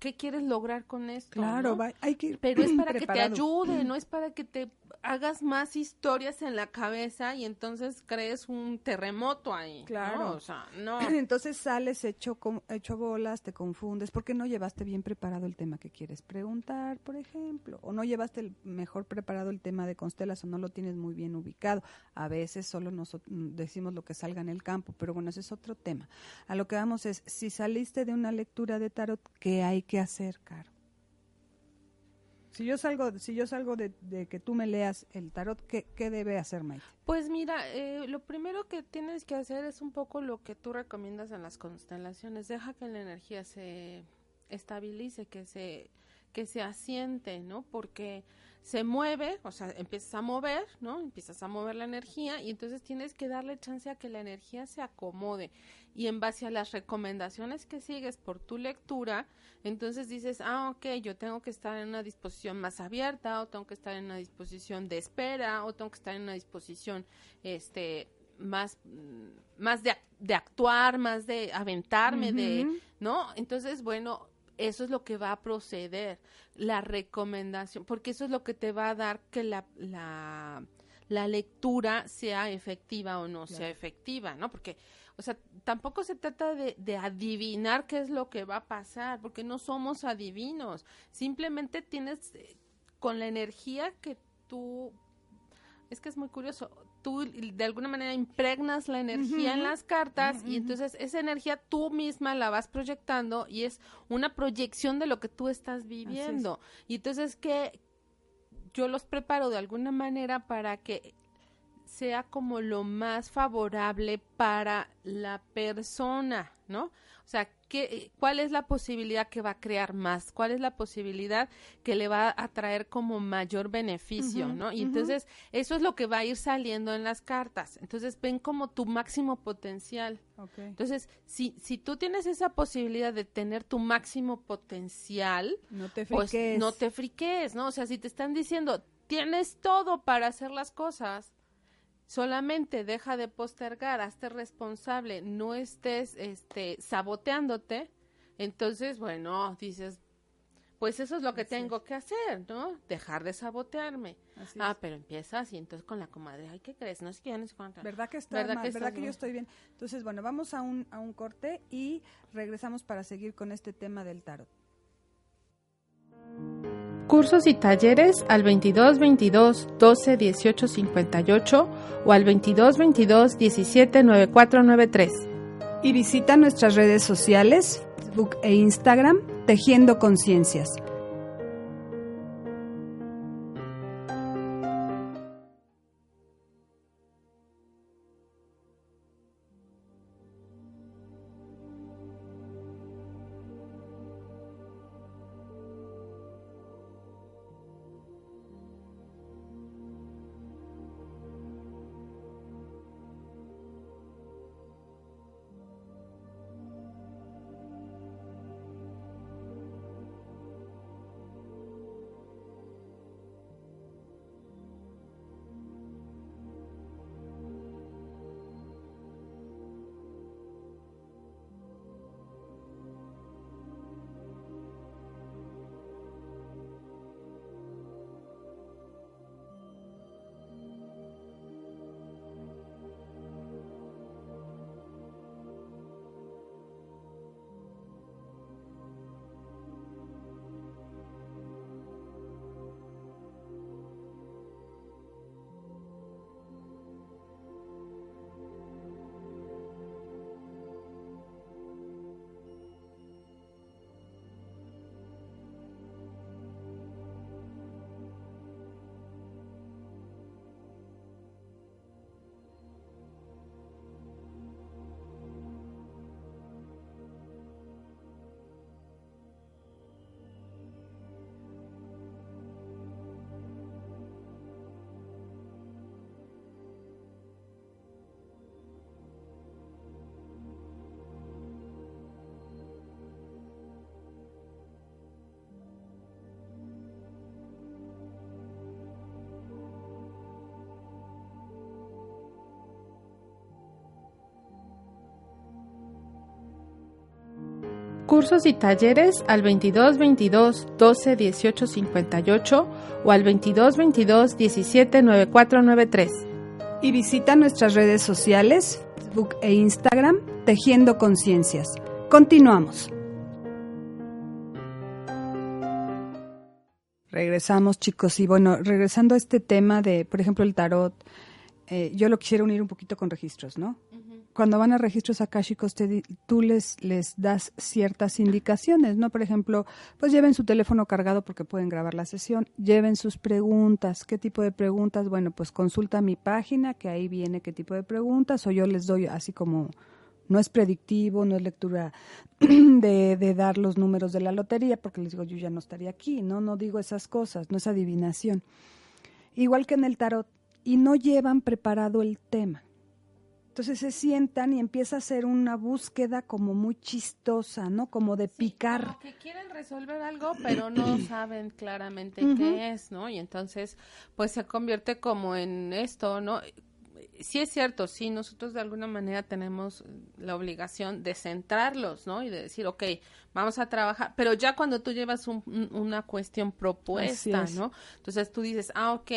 qué quieres lograr con esto. Claro, hay que Pero es para que te ayude, no es para que te hagas más historias en la cabeza y entonces crees un terremoto ahí. Claro. O sea, no. Entonces sales hecho, hecho bolas, te confundes, porque no llevaste bien preparado el tema que quieres preguntar, por ejemplo, o no llevaste el mejor preparado el tema de constelas o no lo tienes muy bien ubicado. A veces solo nos decimos lo que salga en el campo, pero bueno, ese es otro tema. A lo que vamos es, si saliste de una lectura de tarot, ¿qué hay que hacer, Caro? Si yo salgo, si yo salgo de, que tú me leas el tarot, ¿qué, qué debe hacer Maite? Pues mira, eh, lo primero que tienes que hacer es un poco lo que tú recomiendas en las constelaciones. Deja que la energía se estabilice, que se que se asiente, ¿no? Porque se mueve, o sea, empiezas a mover, ¿no? Empiezas a mover la energía y entonces tienes que darle chance a que la energía se acomode. Y en base a las recomendaciones que sigues por tu lectura, entonces dices, ah, ok, yo tengo que estar en una disposición más abierta, o tengo que estar en una disposición de espera, o tengo que estar en una disposición, este, más, más de, de actuar, más de aventarme, de, ¿no? Entonces, bueno, eso es lo que va a proceder, la recomendación, porque eso es lo que te va a dar que la, la, la lectura sea efectiva o no sea efectiva, ¿no? Porque, o sea, tampoco se trata de, de, adivinar qué es lo que va a pasar, porque no somos adivinos, simplemente tienes, eh, con la energía que tú es que es muy curioso. Tú de alguna manera impregnas la energía en las cartas y entonces esa energía tú misma la vas proyectando y es una proyección de lo que tú estás viviendo. Y entonces que yo los preparo de alguna manera para que sea como lo más favorable para la persona, ¿no? O sea, ¿qué, ¿cuál es la posibilidad que va a crear más? ¿Cuál es la posibilidad que le va a traer como mayor beneficio, ¿no? Y entonces eso es lo que va a ir saliendo en las cartas. Entonces ven como tu máximo potencial. Entonces, si, si tú tienes esa posibilidad de tener tu máximo potencial, no te pues friques. no te friques, ¿no? O sea, si te están diciendo, tienes todo para hacer las cosas, solamente deja de postergar, hazte responsable, no estés este saboteándote, entonces, bueno, dices, pues eso es lo que tengo que hacer, ¿no? Dejar de sabotearme. ah, pero empiezas y entonces con la comadre, ay, ¿qué crees? No sé qué, no sé cuánto. ¿Verdad que está ¿Verdad, que, ¿verdad que yo estoy bien? Entonces, bueno, vamos a un, a un corte y regresamos para seguir con este tema del tarot. Cursos y talleres al 22 22 12 18 58 o al 22 22 17 9493. Y visita nuestras redes sociales, Facebook e Instagram, Tejiendo Conciencias. Cursos y talleres al 22 22 12 18 58 o al 22 22 17 9493. Y visita nuestras redes sociales, Facebook e Instagram, Tejiendo Conciencias. Continuamos. Regresamos, chicos, y bueno, regresando a este tema de, por ejemplo, el tarot, eh, yo lo quisiera unir un poquito con registros, ¿no? Cuando van a registros akáshicos, tú les, les das ciertas indicaciones, ¿no? Por ejemplo, pues lleven su teléfono cargado porque pueden grabar la sesión, lleven sus preguntas, ¿qué tipo de preguntas? Bueno, pues consulta mi página, que ahí viene qué tipo de preguntas, o yo les doy así como, no es predictivo, no es lectura de, de dar los números de la lotería, porque les digo, yo ya no estaría aquí, ¿no? No digo esas cosas, no es adivinación. Igual que en el tarot, y no llevan preparado el tema entonces se sientan y empieza a ser una búsqueda como muy chistosa, ¿no? Como de picar. Como que quieren resolver algo, pero no saben claramente qué es, ¿no? Y entonces, pues se convierte como en esto, ¿no? Sí es cierto, sí, nosotros de alguna manera tenemos la obligación de centrarlos, ¿no? Y de decir, ok, vamos a trabajar, pero ya cuando tú llevas una cuestión propuesta, ¿no? Entonces tú dices, ah, ok,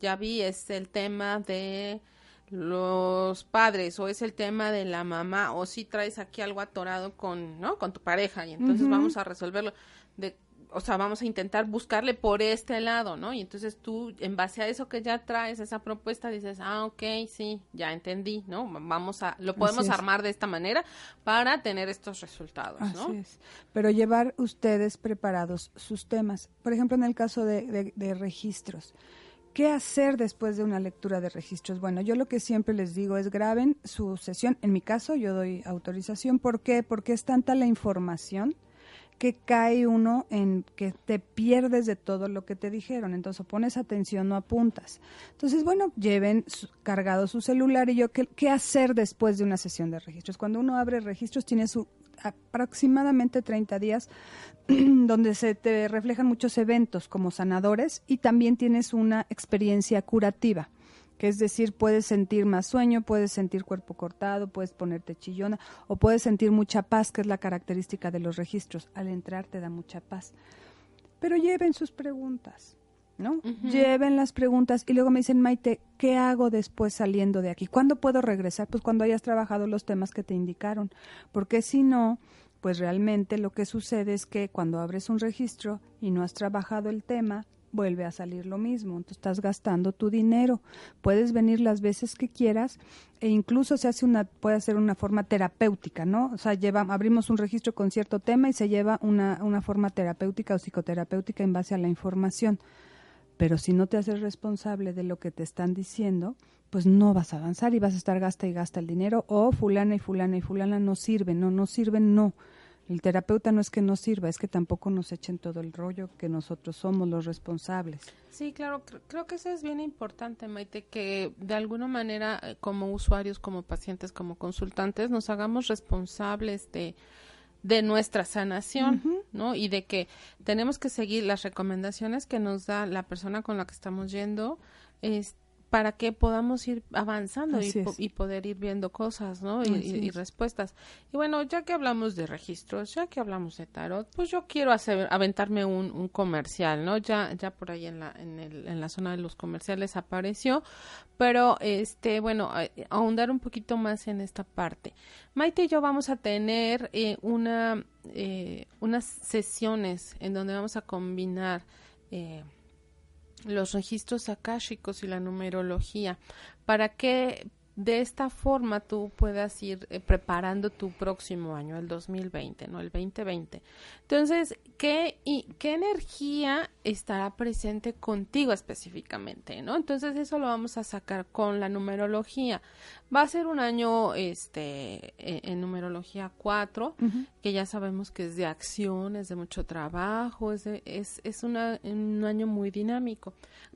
ya vi, es el tema de los padres o es el tema de la mamá o si traes aquí algo atorado con, ¿no? con tu pareja y entonces vamos a resolverlo de o sea, vamos a intentar buscarle por este lado, ¿no? Y entonces tú, en base a eso que ya traes, esa propuesta, dices, ah, ok, sí, ya entendí, ¿no? Vamos a, lo podemos armar de esta manera para tener estos resultados, ¿no? Así es. Pero llevar ustedes preparados sus temas. Por ejemplo, en el caso de, de registros. ¿Qué hacer después de una lectura de registros? Bueno, yo lo que siempre les digo es graben su sesión. En mi caso, yo doy autorización. ¿Por qué? Porque es tanta la información que cae uno en que te pierdes de todo lo que te dijeron. Entonces, pones atención o apuntas. Entonces, bueno, lleven cargado su celular y yo, ¿qué, ¿qué hacer después de una sesión de registros? Cuando uno abre registros, tiene su aproximadamente 30 días donde se te reflejan muchos eventos como sanadores y también tienes una experiencia curativa, que es decir, puedes sentir más sueño, puedes sentir cuerpo cortado, puedes ponerte chillona o puedes sentir mucha paz, que es la característica de los registros. Al entrar te da mucha paz. pero lleven sus preguntas. ¿No? Lleven las preguntas y luego me dicen, Maite, ¿qué hago después saliendo de aquí? ¿Cuándo puedo regresar? Pues cuando hayas trabajado los temas que te indicaron, porque si no, pues realmente lo que sucede es que cuando abres un registro y no has trabajado el tema, vuelve a salir lo mismo. Entonces estás gastando tu dinero. Puedes venir las veces que quieras e incluso se hace una, puede ser una forma terapéutica, ¿no? O sea, lleva, abrimos un registro con cierto tema y se lleva una, una forma terapéutica o psicoterapéutica en base a la información. Pero si no te haces responsable de lo que te están diciendo, pues no vas a avanzar y vas a estar gasta y gasta el dinero o fulana y fulana y fulana no sirven, no, no sirven, no. El terapeuta no es que no sirva, es que tampoco nos echen todo el rollo, que nosotros somos los responsables. Sí, claro, creo que eso es bien importante, Maite, que de alguna manera eh, como usuarios, como pacientes, como consultantes, nos hagamos responsables de, de nuestra sanación, ¿no? Y de que tenemos que seguir las recomendaciones que nos da la persona con la que estamos yendo, este para que podamos ir avanzando y, poder ir viendo cosas, ¿no? Y, respuestas. Y bueno, ya que hablamos de registros, ya que hablamos de tarot, pues yo quiero hacer, aventarme un, comercial, ¿no? Ya, ya por ahí en la, en, el, en la zona de los comerciales apareció, pero este, bueno, ahondar un poquito más en esta parte. Maite y yo vamos a tener eh, una, eh, unas sesiones en donde vamos a combinar eh, los registros akáshicos y la numerología. Para que de esta forma tú puedas ir eh, preparando tu próximo año, el 2020, ¿no? El 2020. Entonces, ¿qué, y, ¿qué energía estará presente contigo específicamente, ¿no? Entonces, eso lo vamos a sacar con la numerología. Va a ser un año, este, e, en, numerología 4, que ya sabemos que es de acción, es de mucho trabajo, es, es, es una, un año muy dinámico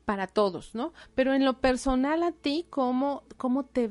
para todos, ¿no? Pero en lo personal a ti, ¿cómo, cómo te,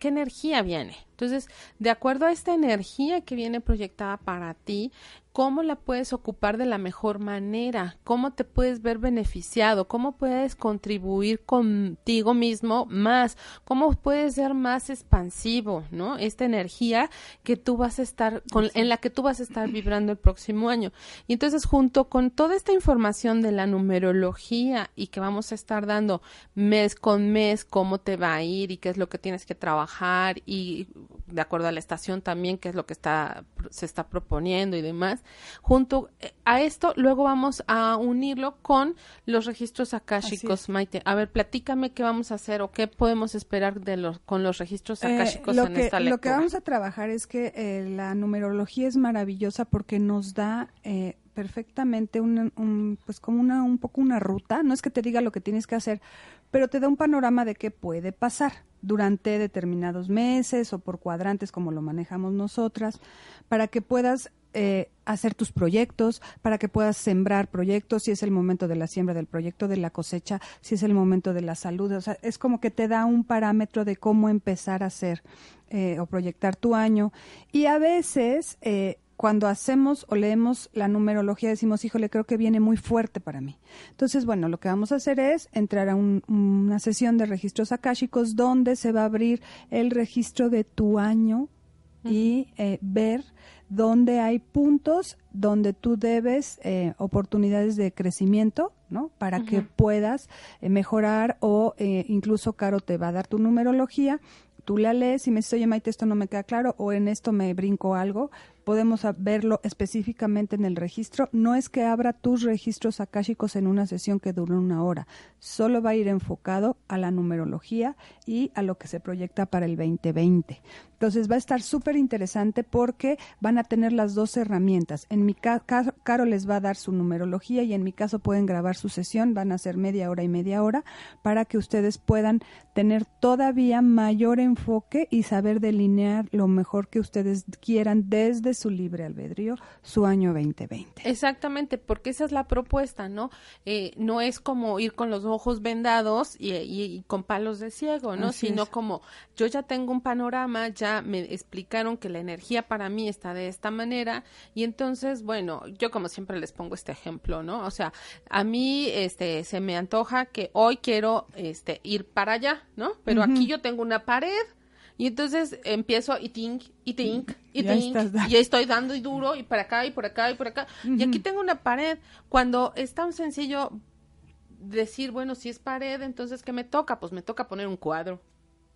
qué energía viene? Entonces, de acuerdo a esta energía que viene proyectada para ti, cómo la puedes ocupar de la mejor manera, cómo te puedes ver beneficiado, cómo puedes contribuir contigo mismo más, cómo puedes ser más expansivo, ¿no? Esta energía que tú vas a estar con, en la que tú vas a estar vibrando el próximo año. Y entonces junto con toda esta información de la numerología y que vamos a estar dando mes con mes cómo te va a ir y qué es lo que tienes que trabajar y de acuerdo a la estación también qué es lo que está se está proponiendo y demás Junto eh, a esto, luego vamos a unirlo con los registros akáshicos, Maite. A ver, platícame qué vamos a hacer o qué podemos esperar de los, con los registros eh, akáshicos en esta lectura. Lo que vamos a trabajar es que eh, la numerología es maravillosa porque nos da perfectamente un, pues como una un poco una ruta no es que te diga lo que tienes que hacer pero te da un panorama de qué puede pasar durante determinados meses o por cuadrantes como lo manejamos nosotras para que puedas eh, hacer tus proyectos, para que puedas sembrar proyectos, si es el momento de la siembra del proyecto, de la cosecha, si es el momento de la salud. O sea, es como que te da un parámetro de cómo empezar a hacer eh, o proyectar tu año. Y a veces, eh, cuando hacemos o leemos la numerología, decimos, híjole, creo que viene muy fuerte para mí. Entonces, bueno, lo que vamos a hacer es entrar a una sesión de registros akáshicos donde se va a abrir el registro de tu año y ver donde hay puntos donde tú debes eh, oportunidades de crecimiento, ¿no? Para que puedas eh, mejorar o eh, incluso Caro te va a dar tu numerología, tú la lees y me dices, oye Maite, esto no me queda claro o en esto me brinco algo, podemos verlo específicamente en el registro. No es que abra tus registros akáshicos en una sesión que dure una hora, solo va a ir enfocado a la numerología y a lo que se proyecta para el 2020. Entonces va a estar súper interesante porque van a tener las dos herramientas. En mi caso, Caro les va a dar su numerología y en mi caso pueden grabar su sesión, van a ser media hora y media hora para que ustedes puedan tener todavía mayor enfoque y saber delinear lo mejor que ustedes quieran desde su libre albedrío su año 2020. Exactamente, porque esa es la propuesta, ¿no? Eh, no es como ir con los ojos vendados y, con palos de ciego, ¿no? Sino como yo ya tengo un panorama, ya me explicaron que la energía para mí está de esta manera y entonces, bueno, yo como siempre les pongo este ejemplo, ¿no? O sea, a mí este se me antoja que hoy quiero este ir para allá, ¿no? Pero aquí yo tengo una pared Y entonces empiezo y think, y think, y think, y estoy dando y duro, y para acá, y por acá, y por acá. Y aquí tengo una pared. Cuando es tan sencillo decir, bueno, si es pared, entonces, ¿qué me toca? Pues me toca poner un cuadro.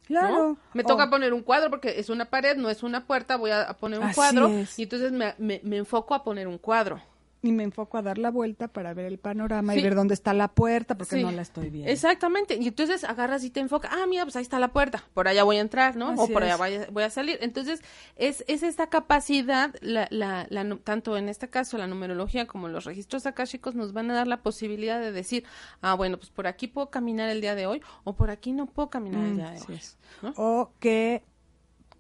Claro. Me toca poner un cuadro porque es una pared, no es una puerta, voy a poner un cuadro. Y entonces me, me enfoco a poner un cuadro y me enfoco a dar la vuelta para ver el panorama y ver dónde está la puerta porque no la estoy viendo. Exactamente. Y entonces agarras y te enfocas, ah, mira, pues ahí está la puerta, por allá voy a entrar, ¿no? o por allá voy a, salir. Entonces, es, es esta capacidad, la, la, la, tanto en este caso la numerología como los registros akáshicos nos van a dar la posibilidad de decir, ah, bueno, pues por aquí puedo caminar el día de hoy o por aquí no puedo caminar el mm, día de hoy. O que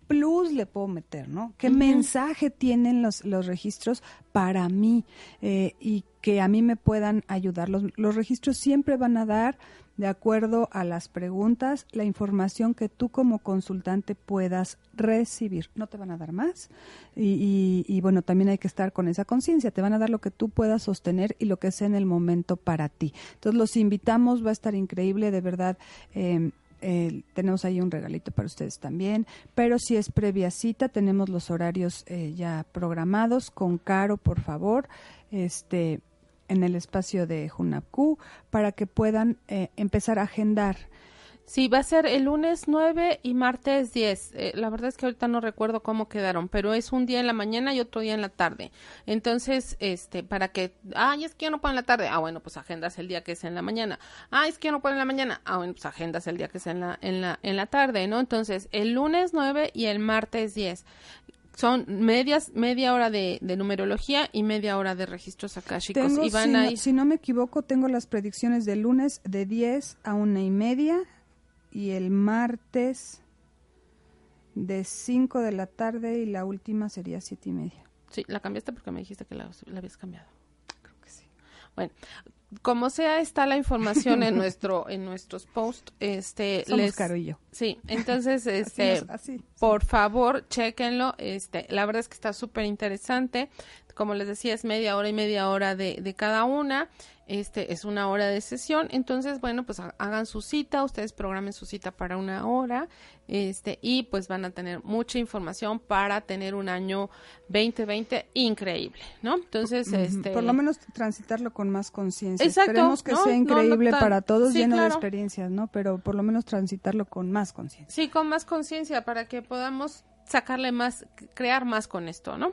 plus le puedo meter, ¿no? ¿Qué mensaje tienen los, los registros para mí eh, y que a mí me puedan ayudar? Los, los registros siempre van a dar, de acuerdo a las preguntas, la información que tú como consultante puedas recibir. No te van a dar más. Y, y, bueno, también hay que estar con esa conciencia. Te van a dar lo que tú puedas sostener y lo que sea en el momento para ti. Entonces los invitamos, va a estar increíble, de verdad. Eh, eh, tenemos ahí un regalito para ustedes también, pero si es previa cita, tenemos los horarios eh, ya programados. Con Caro, por favor, este en el espacio de Junapku para que puedan eh, empezar a agendar Sí, va a ser el lunes 9 y martes 10. Eh, la verdad es que ahorita no recuerdo cómo quedaron, pero es un día en la mañana y otro día en la tarde. Entonces, este, para que, ay, es que yo no puedo en la tarde. Ah, bueno, pues agendas el día que es en la mañana. Ah, es que yo no puedo en la mañana. Ah, bueno, pues agendas el día que es en la, en la, en la tarde, ¿no? Entonces, el lunes 9 y el martes 10 son medias, media hora de, numerología y media hora de registros akáshicos. y van si, no, si no me equivoco, tengo las predicciones del lunes de 10 a una y media y el martes de 5 de la tarde y la última sería siete y media. Sí, la cambiaste porque me dijiste que la, habías cambiado. Creo que sí. Bueno, como sea está la información en nuestro en nuestros posts este Somos les Caro y yo. sí entonces este por favor chequenlo este la verdad es que está súper interesante como les decía es media hora y media hora de, de cada una este es una hora de sesión, entonces bueno, pues hagan su cita, ustedes programen su cita para una hora, este y pues van a tener mucha información para tener un año 2020 increíble, ¿no? Entonces, este por lo menos transitarlo con más conciencia. Esperemos que sea increíble para todos, lleno de experiencias, ¿no? Pero por lo menos transitarlo con más conciencia. Sí, con más conciencia para que podamos sacarle más crear más con esto, ¿no?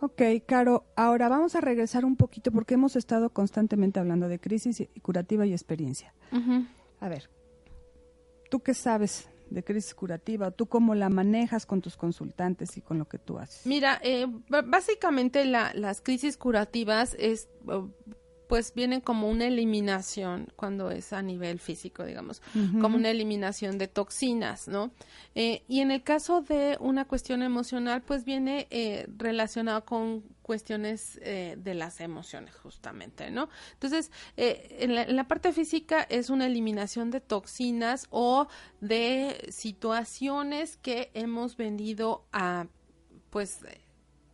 Ok, Caro, ahora vamos a regresar un poquito porque hemos estado constantemente hablando de crisis curativa y experiencia. A ver, ¿tú qué sabes de crisis curativa? ¿Tú cómo la manejas con tus consultantes y con lo que tú haces? Mira, eh, básicamente las crisis curativas es pues vienen como una eliminación cuando es a nivel físico, digamos, como una eliminación de toxinas, ¿no? Eh, y en el caso de una cuestión emocional, pues viene eh, relacionado con cuestiones eh, de las emociones, justamente, ¿no? Entonces, en la, en, la, parte física es una eliminación de toxinas o de situaciones que hemos venido a, pues,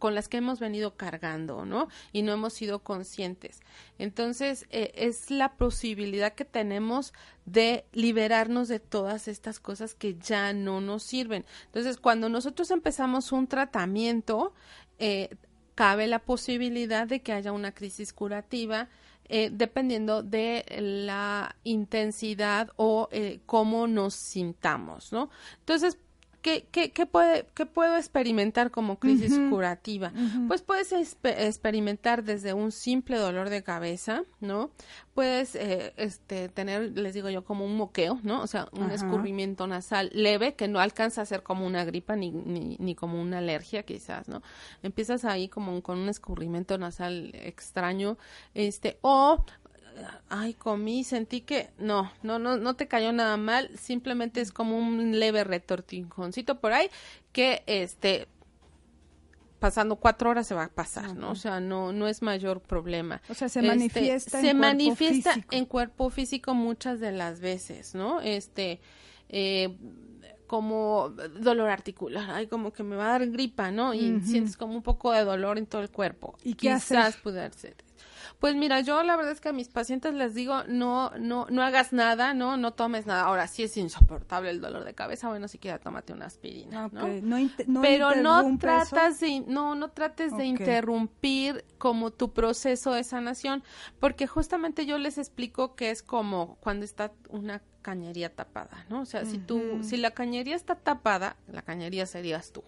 con las que hemos venido cargando, ¿no? Y no hemos sido conscientes. Entonces, eh, es la posibilidad que tenemos de liberarnos de todas estas cosas que ya no nos sirven. Entonces, cuando nosotros empezamos un tratamiento, eh, cabe la posibilidad de que haya una crisis curativa eh, dependiendo de la intensidad o cómo nos sintamos, ¿no? Entonces, ¿qué, qué, qué, puede, qué puedo experimentar como crisis curativa? Pues puedes experimentar desde un simple dolor de cabeza, ¿no? Puedes eh, este, tener, les digo yo, como un moqueo, ¿no? O sea, un escurrimiento nasal leve que no alcanza a ser como una gripa ni, ni, ni como una alergia quizás, ¿no? Empiezas ahí como con un escurrimiento nasal extraño, este, o ay, comí, sentí que no, no, no, no te cayó nada mal, simplemente es como un leve retortijoncito por ahí que este pasando cuatro horas se va a pasar, ¿no? O sea, no, no es mayor problema. O sea, se este, manifiesta se manifiesta en cuerpo físico muchas de las veces, ¿no? Este, eh, como dolor articular, ay, como que me va a dar gripa, ¿no? Y sientes como un poco de dolor en todo el cuerpo. ¿Y qué Quizás puede ser Pues mira, yo la verdad es que a mis pacientes les digo, no, no, no hagas nada, no, no tomes nada. Ahora sí es insoportable el dolor de cabeza, bueno, siquiera tómate una aspirina, ¿no? Pero no tratas de, no, no trates de interrumpir como tu proceso de sanación, porque justamente yo les explico que es como cuando está una cañería tapada, ¿no? O sea, si tú, si la cañería está tapada, la cañería serías tú.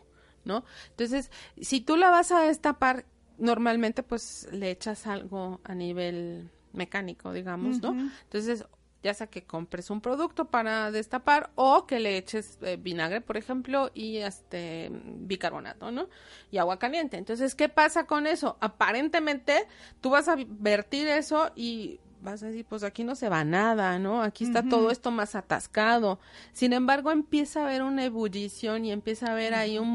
¿no? Entonces, si tú la vas a destapar, normalmente pues le echas algo a nivel mecánico, digamos, ¿no? Entonces, ya sea que compres un producto para destapar o que le eches eh, vinagre, por ejemplo, y este bicarbonato, ¿no? Y agua caliente. Entonces, ¿qué pasa con eso? Aparentemente, tú vas a vertir eso y vas a decir, pues aquí no se va nada, ¿no? Aquí está todo esto más atascado. Sin embargo, empieza a haber una ebullición y empieza a haber ahí un,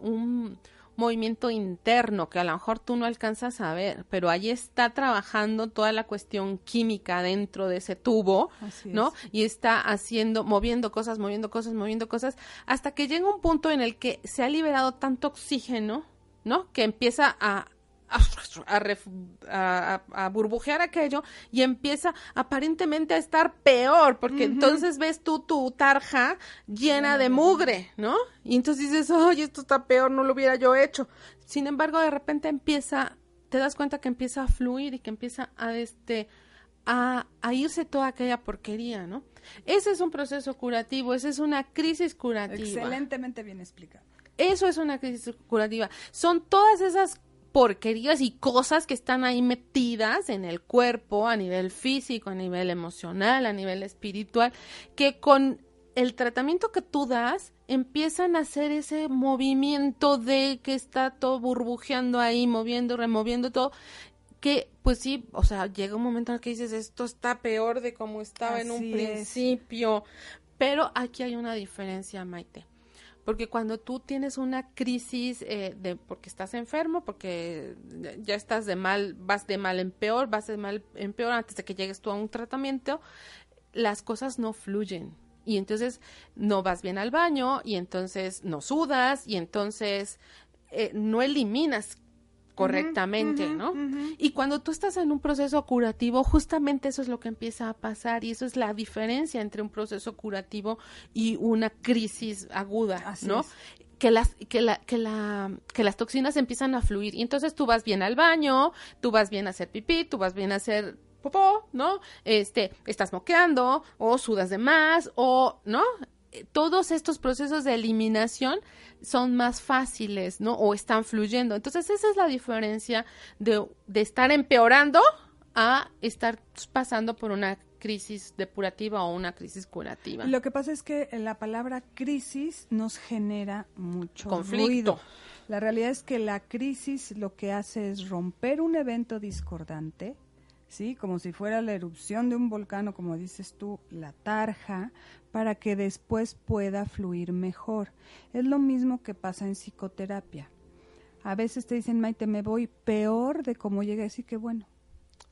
un movimiento interno que a lo mejor tú no alcanzas a ver, pero ahí está trabajando toda la cuestión química dentro de ese tubo, ¿no? Y está haciendo, moviendo cosas, moviendo cosas, moviendo cosas, hasta que llega un punto en el que se ha liberado tanto oxígeno, ¿no? Que empieza a, a, burbujear aquello y empieza aparentemente a estar peor, porque entonces ves tú tu tarja llena de mugre, ¿no? Y entonces dices, oye, esto está peor, no lo hubiera yo hecho. Sin embargo, de repente empieza, te das cuenta que empieza a fluir y que empieza a este a, a irse toda aquella porquería, ¿no? Ese es un proceso curativo, esa es una crisis curativa. Excelentemente bien explicado. Eso es una crisis curativa. Son todas esas porquerías y cosas que están ahí metidas en el cuerpo a nivel físico, a nivel emocional, a nivel espiritual, que con el tratamiento que tú das empiezan a hacer ese movimiento de que está todo burbujeando ahí, moviendo, removiendo todo, que pues sí, o sea, llega un momento en el que dices, esto está peor de como estaba en un principio, pero aquí hay una diferencia, Maite porque cuando tú tienes una crisis eh, de porque estás enfermo, porque ya estás de mal, vas de mal en peor, vas de mal en peor antes de que llegues tú a un tratamiento, las cosas no fluyen. Y entonces no vas bien al baño, y entonces no sudas, y entonces eh, no eliminas correctamente, ¿no? Y cuando tú estás en un proceso curativo, justamente eso es lo que empieza a pasar y eso es la diferencia entre un proceso curativo y una crisis aguda, ¿no? que las que la que la que las toxinas empiezan a fluir y entonces tú vas bien al baño, tú vas bien a hacer pipí, tú vas bien a hacer popó, ¿no? Este, estás moqueando o sudas de más o, ¿no? Todos estos procesos de eliminación son más fáciles, ¿no? O están fluyendo. Entonces, esa es la diferencia de, de estar empeorando a estar pasando por una crisis depurativa o una crisis curativa. Lo que pasa es que la palabra crisis nos genera mucho conflicto. La realidad es que la crisis lo que hace es romper un evento discordante, ¿sí? Como si fuera la erupción de un volcán o como dices tú, la tarja, para que después pueda fluir mejor. Es lo mismo que pasa en psicoterapia. A veces te dicen, Maite, me voy peor de cómo llegué, así que bueno.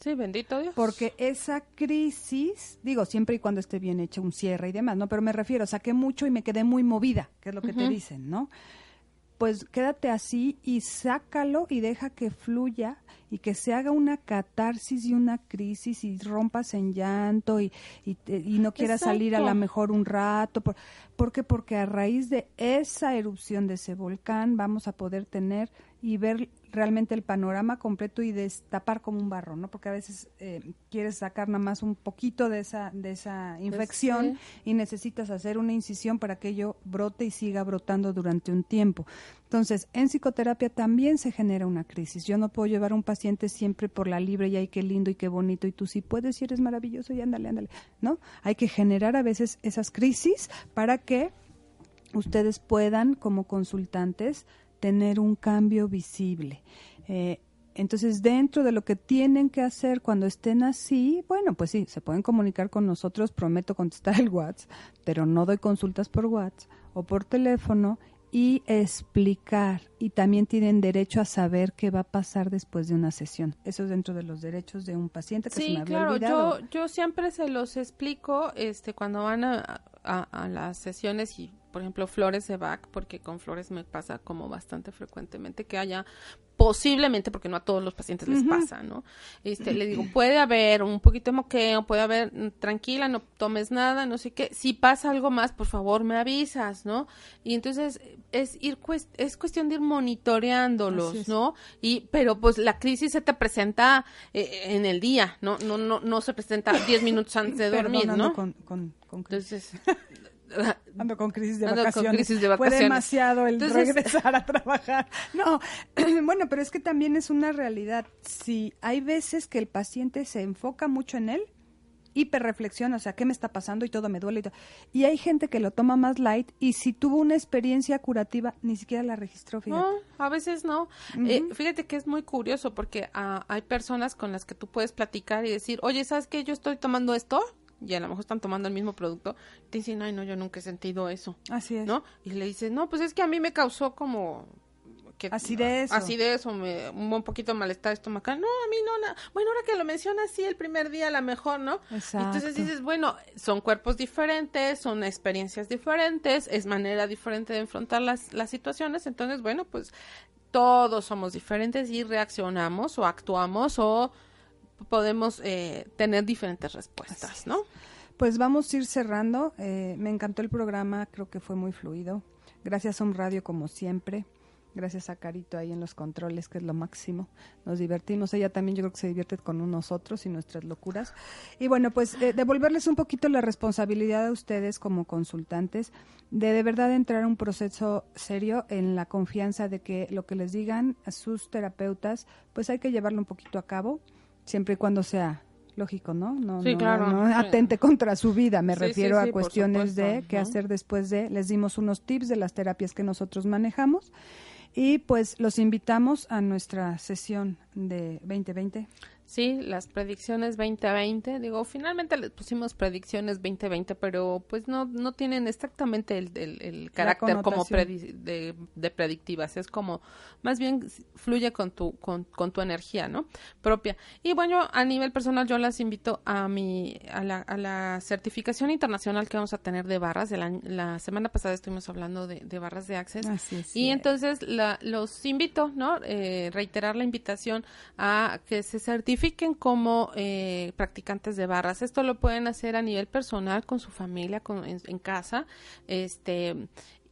Sí, bendito Dios. Porque esa crisis, digo, siempre y cuando esté bien hecha un cierre y demás, ¿no? Pero me refiero, saqué mucho y me quedé muy movida, que es lo que te dicen, ¿no? Pues quédate así y sácalo y deja que fluya y que se haga una catarsis y una crisis y rompas en llanto y, y, no quieras salir a lo mejor un rato. Por, ¿Por qué? Porque a raíz de esa erupción de ese volcán vamos a poder tener y ver realmente el panorama completo y destapar como un barro, ¿no? Porque a veces eh, quieres sacar nada más un poquito de esa, de esa pues infección y necesitas hacer una incisión para que ello brote y siga brotando durante un tiempo. Entonces, en psicoterapia también se genera una crisis. Yo no puedo llevar a un paciente siempre por la libre y ay, qué lindo y qué bonito y tú sí puedes y eres maravilloso y ándale, ándale, ¿no? Hay que generar a veces esas crisis para que ustedes puedan, como consultantes, tener un cambio visible. Eh, entonces, dentro de lo que tienen que hacer cuando estén así, bueno, pues sí, se pueden comunicar con nosotros, prometo contestar el WhatsApp, pero no doy consultas por WhatsApp o por teléfono y explicar. Y también tienen derecho a saber qué va a pasar después de una sesión. Eso es dentro de los derechos de un paciente que sí, se me claro, Yo, yo siempre se los explico este, cuando van a, a las sesiones y por ejemplo, flores de Bach, porque con flores me pasa como bastante frecuentemente que haya posiblemente, porque no a todos los pacientes les pasa, ¿no? Este, le digo, puede haber un poquito de moqueo, puede haber, mm, tranquila, no tomes nada, no sé qué. Si pasa algo más, por favor, me avisas, ¿no? Y entonces es ir es cuestión de ir monitoreándolos, ¿no? Y pero pues la crisis se te presenta eh, en el día, no no no no se presenta 10 minutos antes de dormir, ¿no? Con, con, con entonces ando con crisis de vacaciones. Fue demasiado el regresar a trabajar. No, bueno, pero es que también es una realidad. Si hay veces que el paciente se enfoca mucho en él, hiperreflexiona, o sea, ¿qué me está pasando? Y todo me duele. Y, y hay gente que lo toma más light y si tuvo una experiencia curativa, ni siquiera la registró, fíjate. No, a veces no. Eh, fíjate que es muy curioso porque ah, hay personas con las que tú puedes platicar y decir, oye, ¿sabes qué? Yo estoy tomando esto y a lo mejor están tomando el mismo producto, te dicen, ay, no, yo nunca he sentido eso. Así es. ¿No? Y le dices, no, pues es que a mí me causó como... Que, acidez. Acidez o me, un poquito malestar estomacal. No, a mí no. Na... Bueno, ahora que lo mencionas, sí, el primer día a lo mejor, ¿no? Exacto. Entonces dices, bueno, son cuerpos diferentes, son experiencias diferentes, es manera diferente de enfrentar las, las situaciones. Entonces, bueno, pues todos somos diferentes y reaccionamos o actuamos o podemos eh, tener diferentes respuestas, ¿no? Pues vamos a ir cerrando. Eh, me encantó el programa, creo que fue muy fluido. Gracias a un radio como siempre. Gracias a Carito ahí en los controles, que es lo máximo. Nos divertimos. Ella también yo creo que se divierte con nosotros y nuestras locuras. Y bueno, pues eh, devolverles un poquito la responsabilidad a ustedes como consultantes de de verdad entrar a un proceso serio en la confianza de que lo que les digan a sus terapeutas, pues hay que llevarlo un poquito a cabo siempre y cuando sea lógico, ¿no? No, sí, claro. no, atente contra su vida, me refiero a cuestiones de qué hacer después de, les dimos unos tips de las terapias que nosotros manejamos y pues los invitamos a nuestra sesión de 2020. Sí, las predicciones 2020, digo, finalmente les pusimos predicciones 2020, pero pues no no tienen exactamente el, el, carácter como de, de, predictivas, es como más bien fluye con tu con, con, tu energía, ¿no? propia. Y bueno, a nivel personal yo las invito a mi a la, a la certificación internacional que vamos a tener de barras, de la, la semana pasada estuvimos hablando de, de barras de Access y entonces la, los invito, ¿no? Eh, reiterar la invitación a que se certifiquen como eh, practicantes de barras. Esto lo pueden hacer a nivel personal, con su familia, con, en, casa, este,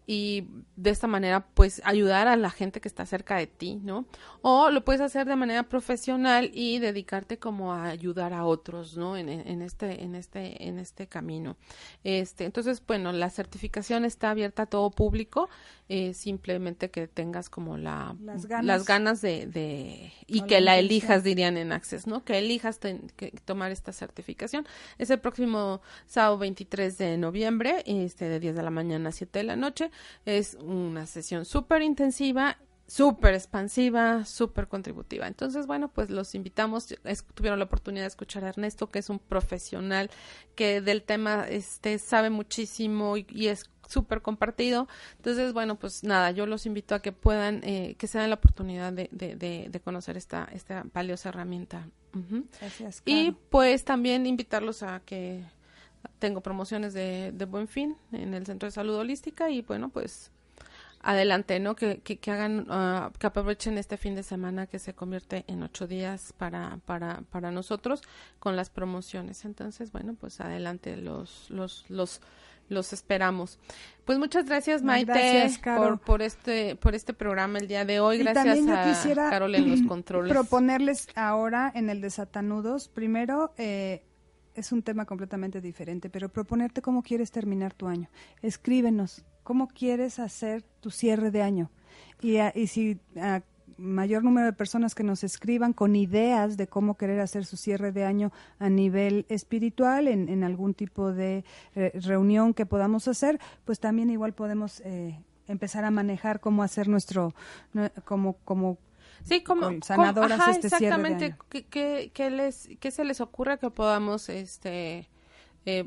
y de esta manera pues ayudar a la gente que está cerca de ti, ¿no? O lo puedes hacer de manera profesional y dedicarte como a ayudar a otros, ¿no? En, en este en este en este camino. Este, entonces, bueno, la certificación está abierta a todo público, eh, simplemente que tengas como la las ganas, de, de y que la, elijas dirían en Access, ¿no? Que elijas que tomar esta certificación. Es el próximo sábado 23 de noviembre, este de 10 de la mañana a 7 de la noche es una sesión súper intensiva súper expansiva, súper contributiva. Entonces, bueno, pues los invitamos, tuvieron la oportunidad de escuchar a Ernesto, que es un profesional que del tema este sabe muchísimo y, es súper compartido. Entonces, bueno, pues nada, yo los invito a que puedan, eh, que se den la oportunidad de, de, de, conocer esta, esta valiosa herramienta. Gracias. Y pues también invitarlos a que tengo promociones de, de buen fin en el Centro de Salud Holística y bueno, pues adelante, ¿no? Que, que, que hagan, uh, que aprovechen este fin de semana que se convierte en ocho días para, para, para nosotros con las promociones. Entonces, bueno, pues adelante los, los, los, los esperamos. Pues muchas gracias, Maite, por, por este, por este programa el día de hoy. Gracias a Carol en los controles. Proponerles ahora en el de Satanudos, primero, eh, es un tema completamente diferente, pero proponerte cómo quieres terminar tu año. Escríbenos, cómo quieres hacer tu cierre de año. Y, y si a mayor número de personas que nos escriban con ideas de cómo querer hacer su cierre de año a nivel espiritual, en, en algún tipo de eh, reunión que podamos hacer, pues también igual podemos eh, empezar a manejar cómo hacer nuestro, como, como Sí, como, sanadoras este exactamente, ¿qué, les, ¿qué se les ocurre que podamos este eh,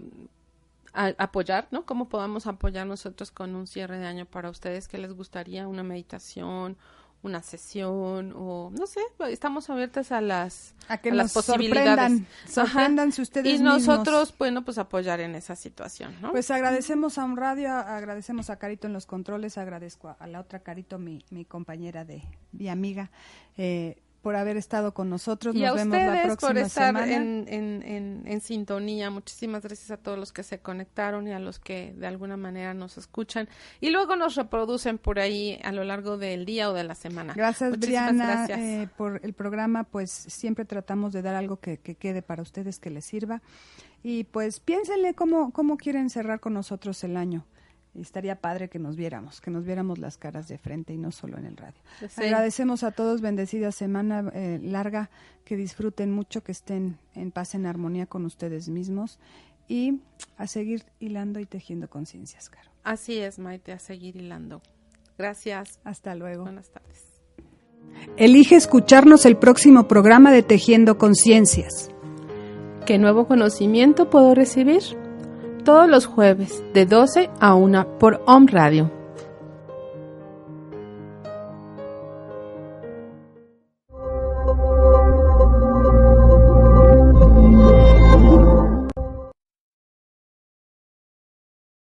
apoyar, ¿no? ¿Cómo podamos apoyar nosotros con un cierre de año para ustedes? ¿Qué les gustaría? ¿Una meditación? Una sesión o no sé, estamos abiertas a las, a que las posibilidades. Sorprendan, si ustedes Y nosotros, bueno, pues apoyar en esa situación, ¿no? Pues agradecemos a un radio, agradecemos a Carito en los controles, agradezco a, la otra Carito, mi, mi compañera de, mi amiga, eh, por haber estado con nosotros. Y a ustedes por estar en, en, en, sintonía. Muchísimas gracias a todos los que se conectaron y a los que de alguna manera nos escuchan y luego nos reproducen por ahí a lo largo del día o de la semana. Gracias, Briana, eh, por el programa. Pues siempre tratamos de dar algo que, que quede para ustedes, que les sirva. Y pues piénsenle cómo, cómo quieren cerrar con nosotros el año estaría padre que nos viéramos, que nos viéramos las caras de frente y no solo en el radio. Agradecemos a todos, bendecida semana eh, larga, que disfruten mucho, que estén en paz, en armonía con ustedes mismos y a seguir hilando y tejiendo conciencias, Caro. Así es, Maite, a seguir hilando. Gracias. Hasta luego. Buenas tardes. Elige escucharnos el próximo programa de Tejiendo Conciencias. ¿Qué nuevo conocimiento puedo recibir? Todos los jueves de 12 a 1 por Home Radio.